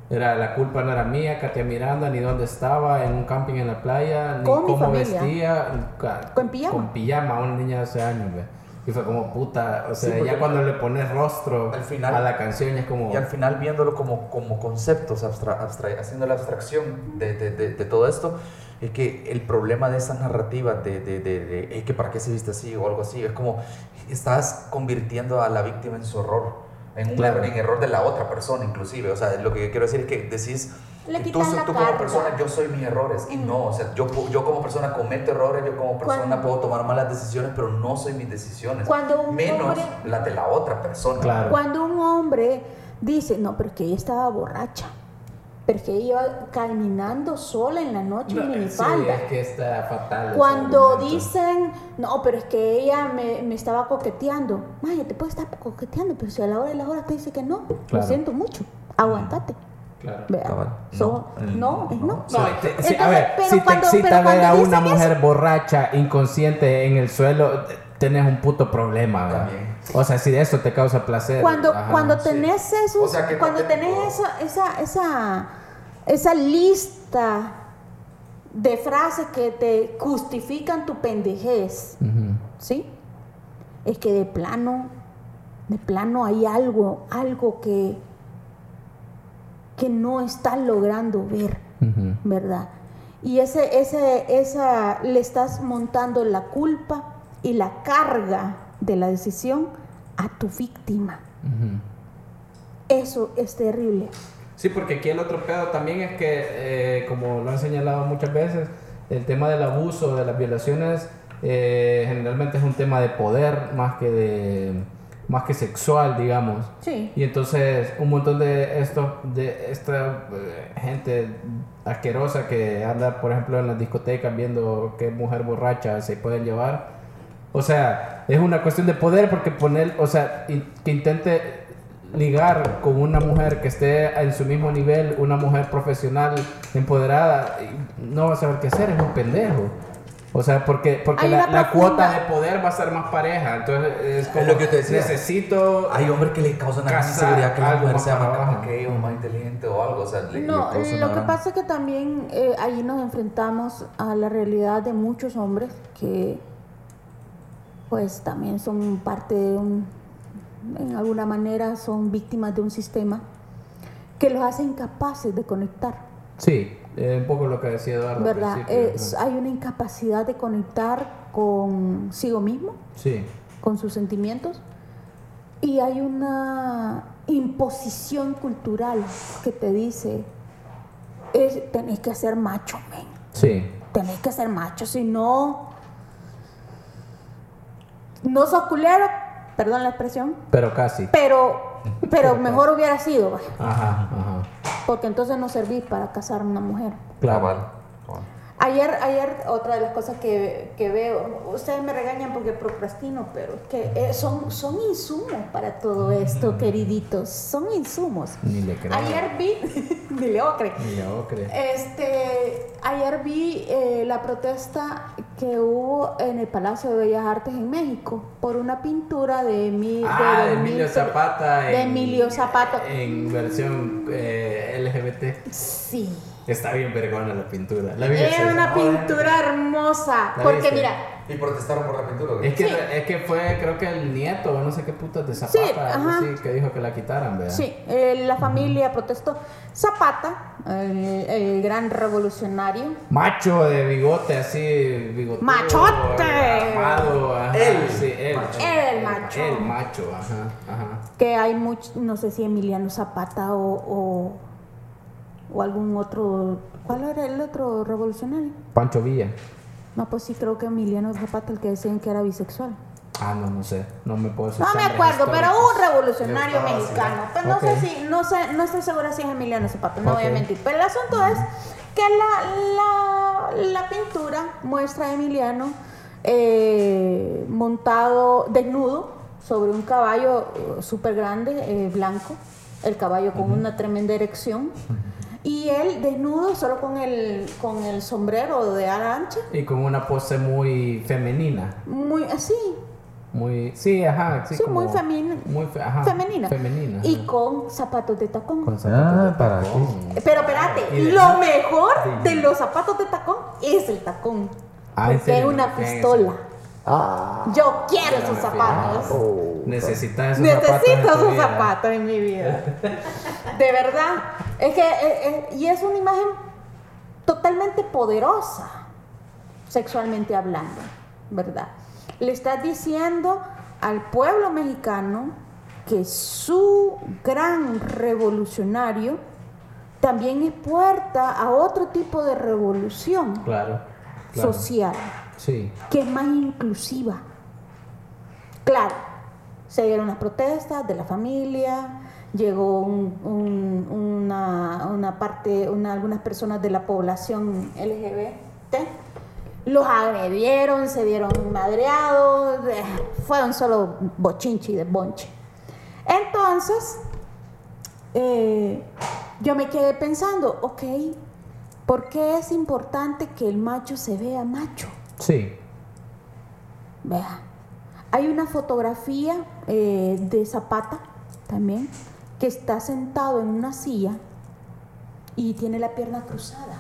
Era, la culpa no era mía, Katia Miranda, ni dónde estaba, en un camping en la playa, ni Con cómo vestía. Con pijama. Con pijama, una niña de 12 años, ve. Y fue como puta, o sea, Sí, ya cuando le pones rostro al final- a la canción ya es como... Y al final viéndolo como, como conceptos, abstra- abstra- haciendo la abstracción de, de- de- de todo esto, es que el problema de esas narrativas de, de, de, de, "Ey, que para qué se viste así o algo así, es como estás convirtiendo a la víctima en su error, en un Claro. error, en error de la otra persona inclusive. O sea, lo que quiero decir es que decís, Le tú, la tú como carga. persona, yo soy mis errores. Y no, o sea, yo, yo como persona cometo errores, yo como persona Cuando- puedo tomar malas decisiones, pero no soy mis decisiones. Cuando un menos hombre- las de la otra persona. Claro. Cuando un hombre dice, no, pero es que ella estaba borracha, pero es que ella iba caminando sola en la noche en Sí, minifalda. es que está fatal. Cuando dicen, no, pero es que ella me, me estaba coqueteando. Maya, te puede estar coqueteando, pero si a la hora de la hora te dice que no, lo Claro. siento mucho, aguantate. Claro. Vea, Cabal. so- No, no, es no, no. No, sí, a Entonces, ver, pero si te excita ver a una mujer borracha, inconsciente en el suelo, tenés un puto problema, ¿verdad? También. O sea, si de eso te causa placer. Cuando, ajá, cuando sí. tenés esos, O sea, cuando tenés esa, esa, esa, esa lista de frases que te justifican tu pendejez, Ujú. ¿sí? Es que de plano, de plano hay algo, algo que, que no estás logrando ver. ¿verdad? Y ese, ese, esa, le estás montando la culpa y la carga de la decisión a tu víctima. Eso es terrible. Sí, porque aquí el otro pedo también es que, eh, como lo han señalado muchas veces, el tema del abuso, de las violaciones, eh, generalmente es un tema de poder más que de más que sexual, digamos. Sí. Y entonces un montón de esto, de esta eh, gente asquerosa que anda, por ejemplo, en las discotecas viendo qué mujer borracha se pueden llevar. O sea, es una cuestión de poder porque poner, o sea, in- que intente ligar con una mujer que esté en su mismo nivel, una mujer profesional, empoderada, no va a saber qué hacer, es un pendejo. O sea, porque, porque la, la cuota de poder va a ser más pareja. Entonces, es como, lo que te decía. necesito... Hay hombres que le causan Casar inseguridad que la mujer más sea más capaz que ellos, más inteligente o algo. O sea, le, le No, una lo que gran- pasa es que también eh, ahí nos enfrentamos a la realidad de muchos hombres que pues también son parte de un, en alguna manera son víctimas de un sistema que los hace incapaces de conectar, Sí, eh, un poco lo que decía Eduardo. ¿verdad? Es- ajá. hay una incapacidad de conectar consigo mismo, Sí, con sus sentimientos, y hay una imposición cultural que te dice, es, tenés que ser macho, men. sí, Tenés que ser macho, si no, no sos culero, perdón la expresión, pero casi. pero, pero mejor hubiera sido, Ajá, ajá. porque entonces no servís para casar a una mujer. Claro. Ayer, ayer otra de las cosas que, que veo, ustedes me regañan porque procrastino, pero que eh, son, son insumos para todo esto, queriditos, son insumos. Ni le creo. Ayer vi, ni le creer. Ni le creer. Este, ayer vi eh, la protesta que hubo en el Palacio de Bellas Artes en México por una pintura de, mi, Ah, de Don Emilio Zapata. De en- Emilio Zapata. En versión eh, LGBT. Sí. Está bien vergona la pintura. La Era esa- una no, pintura hermosa. ¿La Porque mira, ¿Y protestaron por la pintura? Es que, Sí. es que fue, creo que el nieto, o no sé qué putas de Zapata, Sí, algo ajá. así, que dijo que la quitaran, ¿verdad? Sí, eh, la familia protestó. Zapata, el, el gran revolucionario, Macho de bigote así, bigote. ¡Machote! Armado, ajá, Él. Sí, él. Macho. El macho. El macho, ajá, ajá. que hay mucho, no sé si Emiliano Zapata o, o, o algún otro, ¿cuál era el otro revolucionario? Pancho Villa. No, pues sí, creo que Emiliano Zapata, el que decían que era bisexual. Ah, no, no sé. No me puedo decir No me acuerdo, pero un revolucionario mexicano. Pero no Ok. sé si, no sé, no estoy segura si es Emiliano Zapata, no voy a mentir. Pero el asunto es que la, la, la pintura muestra a Emiliano eh, montado desnudo sobre un caballo súper grande, eh, blanco, el caballo con una tremenda erección. Y él desnudo solo con el, con el sombrero de ala ancha, Y con una pose muy femenina. muy así, Muy. Sí, ajá. Sí, Sí, como- muy femina- Muy fe- ajá, femenina. Femenina. Y ajá. con zapatos de tacón. Con zapatos Ah, de para tacón. Pero espérate, de- lo mejor de- de los zapatos de tacón es el tacón. Ah, ¿en porque es una ¿Qué es pistola. Ah, Yo quiero me zapatos. oh, Necesitas esos zapatos. Necesito esos vida. zapatos en mi vida. De verdad. Es que, eh, eh, y es una imagen totalmente poderosa, sexualmente hablando, ¿verdad? Le estás diciendo al pueblo mexicano que su gran revolucionario también es puerta a otro tipo de revolución Claro. claro. social Que es más inclusiva. Claro, se dieron las protestas de la familia, llegó un- un- una, parte, una- algunas personas de la población LGBT, los agredieron, se dieron madreados, eh, fue un solo bochinche y de bonche. Entonces, eh, yo me quedé pensando, ok, ¿por qué es importante que el macho se vea macho? Sí. Vea, hay una fotografía eh, de Zapata también que está sentado en una silla y tiene la pierna cruzada.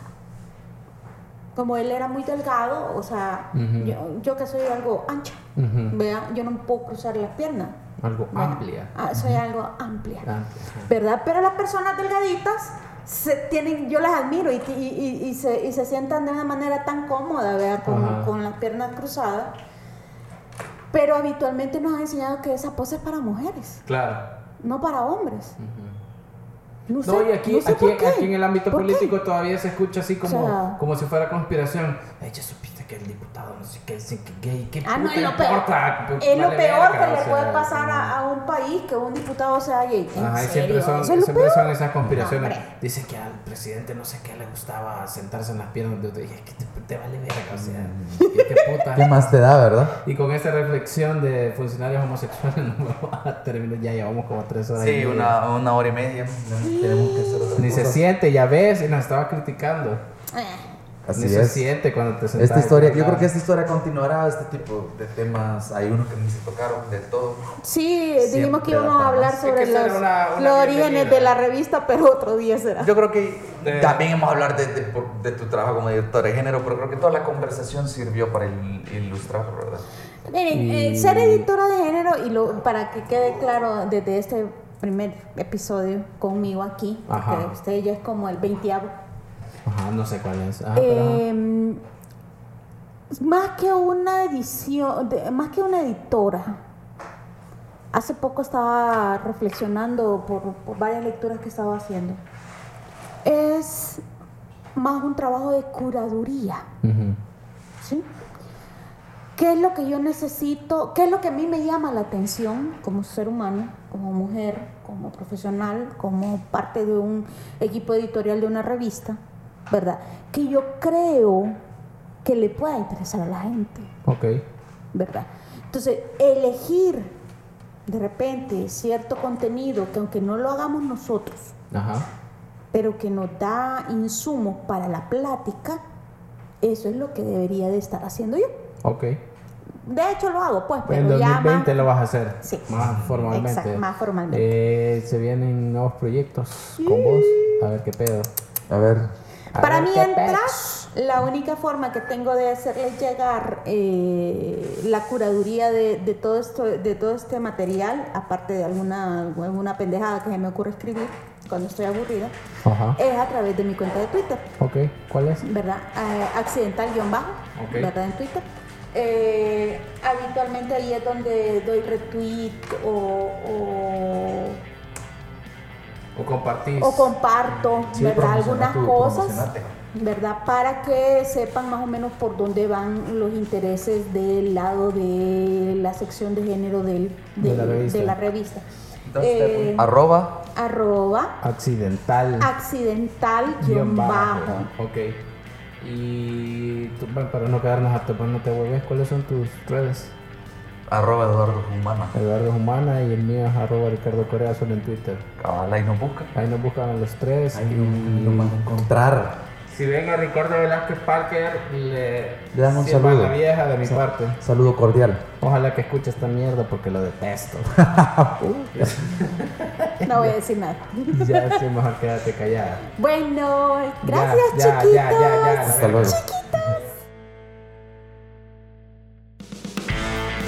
Como él era muy delgado, o sea, yo, yo que soy algo ancha, vea, yo no puedo cruzar las piernas. Algo amplia. ah, soy algo amplia. Ah, ¿verdad? Pero las personas delgaditas se tienen, yo las admiro y, y- y- se, y se sientan de una manera tan cómoda, ¿verdad? Con, con las piernas cruzadas. Pero habitualmente nos han enseñado que esa pose es para mujeres, Claro. no para hombres. No, sé, No, y aquí, no sé aquí, aquí en el ámbito ¿Por qué? político todavía se escucha así como, O sea- como si fuera conspiración. Ay, ya supiste que el diputado no sé qué dice que gay. ¿Qué Ah, no, puta es lo peor. importa? Pues, Es lo peor que le sea, puede pasar a, a un país que un diputado sea gay. ¿En Ajá, siempre son, ¿Eso es lo siempre peor? son esas conspiraciones. No. Dice que al presidente no sé qué le gustaba sentarse en las piernas de otro. Dije, que te, te vale verga, o sea, ¿qué, qué puta. ¿Qué más te da, verdad? Y con esta reflexión de funcionarios homosexuales vamos a terminar. Ya llevamos como tres horas. Sí, una, una hora y media. Tenemos que Ni se siente, ya ves, y nos estaba criticando. Eh, Así Ni se es. siente cuando te sentas. Esta historia, yo creo que esta historia continuará, este tipo de temas, hay unos que ni se tocaron de todo. Sí, dijimos que Siempre íbamos a hablar sobre los, una- una los orígenes de la revista, pero otro día será. Yo creo que De- también hemos hablado de, de, de tu trabajo como director de género, pero creo que toda la conversación sirvió para il- ilustrar, ¿verdad? Miren, Y- eh, ser editora de género, y lo, para que quede claro desde este primer episodio conmigo aquí, Ajá. porque usted ya es como el veintiavo, Ajá, no sé cuál es. Ajá, pero ajá. eh, más que una edición, de- más que una editora, hace poco estaba reflexionando por, por varias lecturas que estaba haciendo, es más un trabajo de curaduría. ¿sí? ¿Qué es lo que yo necesito? ¿Qué es lo que a mí me llama la atención como ser humano, como mujer, como profesional, como parte de un equipo editorial de una revista, ¿verdad? Que yo creo que le pueda interesar a la gente, Ok. ¿verdad? Entonces, elegir de repente cierto contenido que aunque no lo hagamos nosotros, Ajá. pero que nos da insumos para la plática, eso es lo que debería de estar haciendo yo. Ok. De hecho lo hago, pues, En pero ya 2020 más- lo vas a hacer. Sí. Más formalmente. Exacto, más formalmente. Eh, se vienen nuevos proyectos con vos. A ver qué pedo. A ver, A Para mí entras, la única forma que tengo de hacerles llegar eh, la curaduría de, de todo esto, de todo este material, aparte de alguna, alguna pendejada que se me ocurre escribir cuando estoy aburrida. Ajá. es a través de mi cuenta de Twitter. Ok. ¿Cuál es? ¿verdad? Eh, accidental-bajo, Ok. ¿verdad? En Twitter. Eh, habitualmente ahí es donde doy retweet o, o, O compartís. o comparto, Sí, ¿verdad? Algunas tú, cosas. ¿verdad? Para que sepan más o menos por dónde van los intereses del lado de la sección de género del, De la revista. de la revista. Entonces, Eh, arroba, arroba Accidental. accidental-bajo. Ok. Y tú, bueno, para no quedarnos a topar, no te vuelves, ¿cuáles son tus redes? Arroba Eduardo Humana. Eduardo Humana y el mío es arroba Ricardo Corea, solo en Twitter. Cabal, ahí nos busca. Ahí nos buscan a los tres. Ahí y- lo van a encontrar. Si ven a Ricardo Velázquez Parker, le, Le dan un saludo. la vieja de mi Sa- parte. Saludo cordial. Ojalá que escuche esta mierda porque lo detesto. No voy a decir nada. ya, sí, mejor quédate callada. Bueno, gracias Ya, ya, chiquitos. ya, ya, ya. Hasta luego.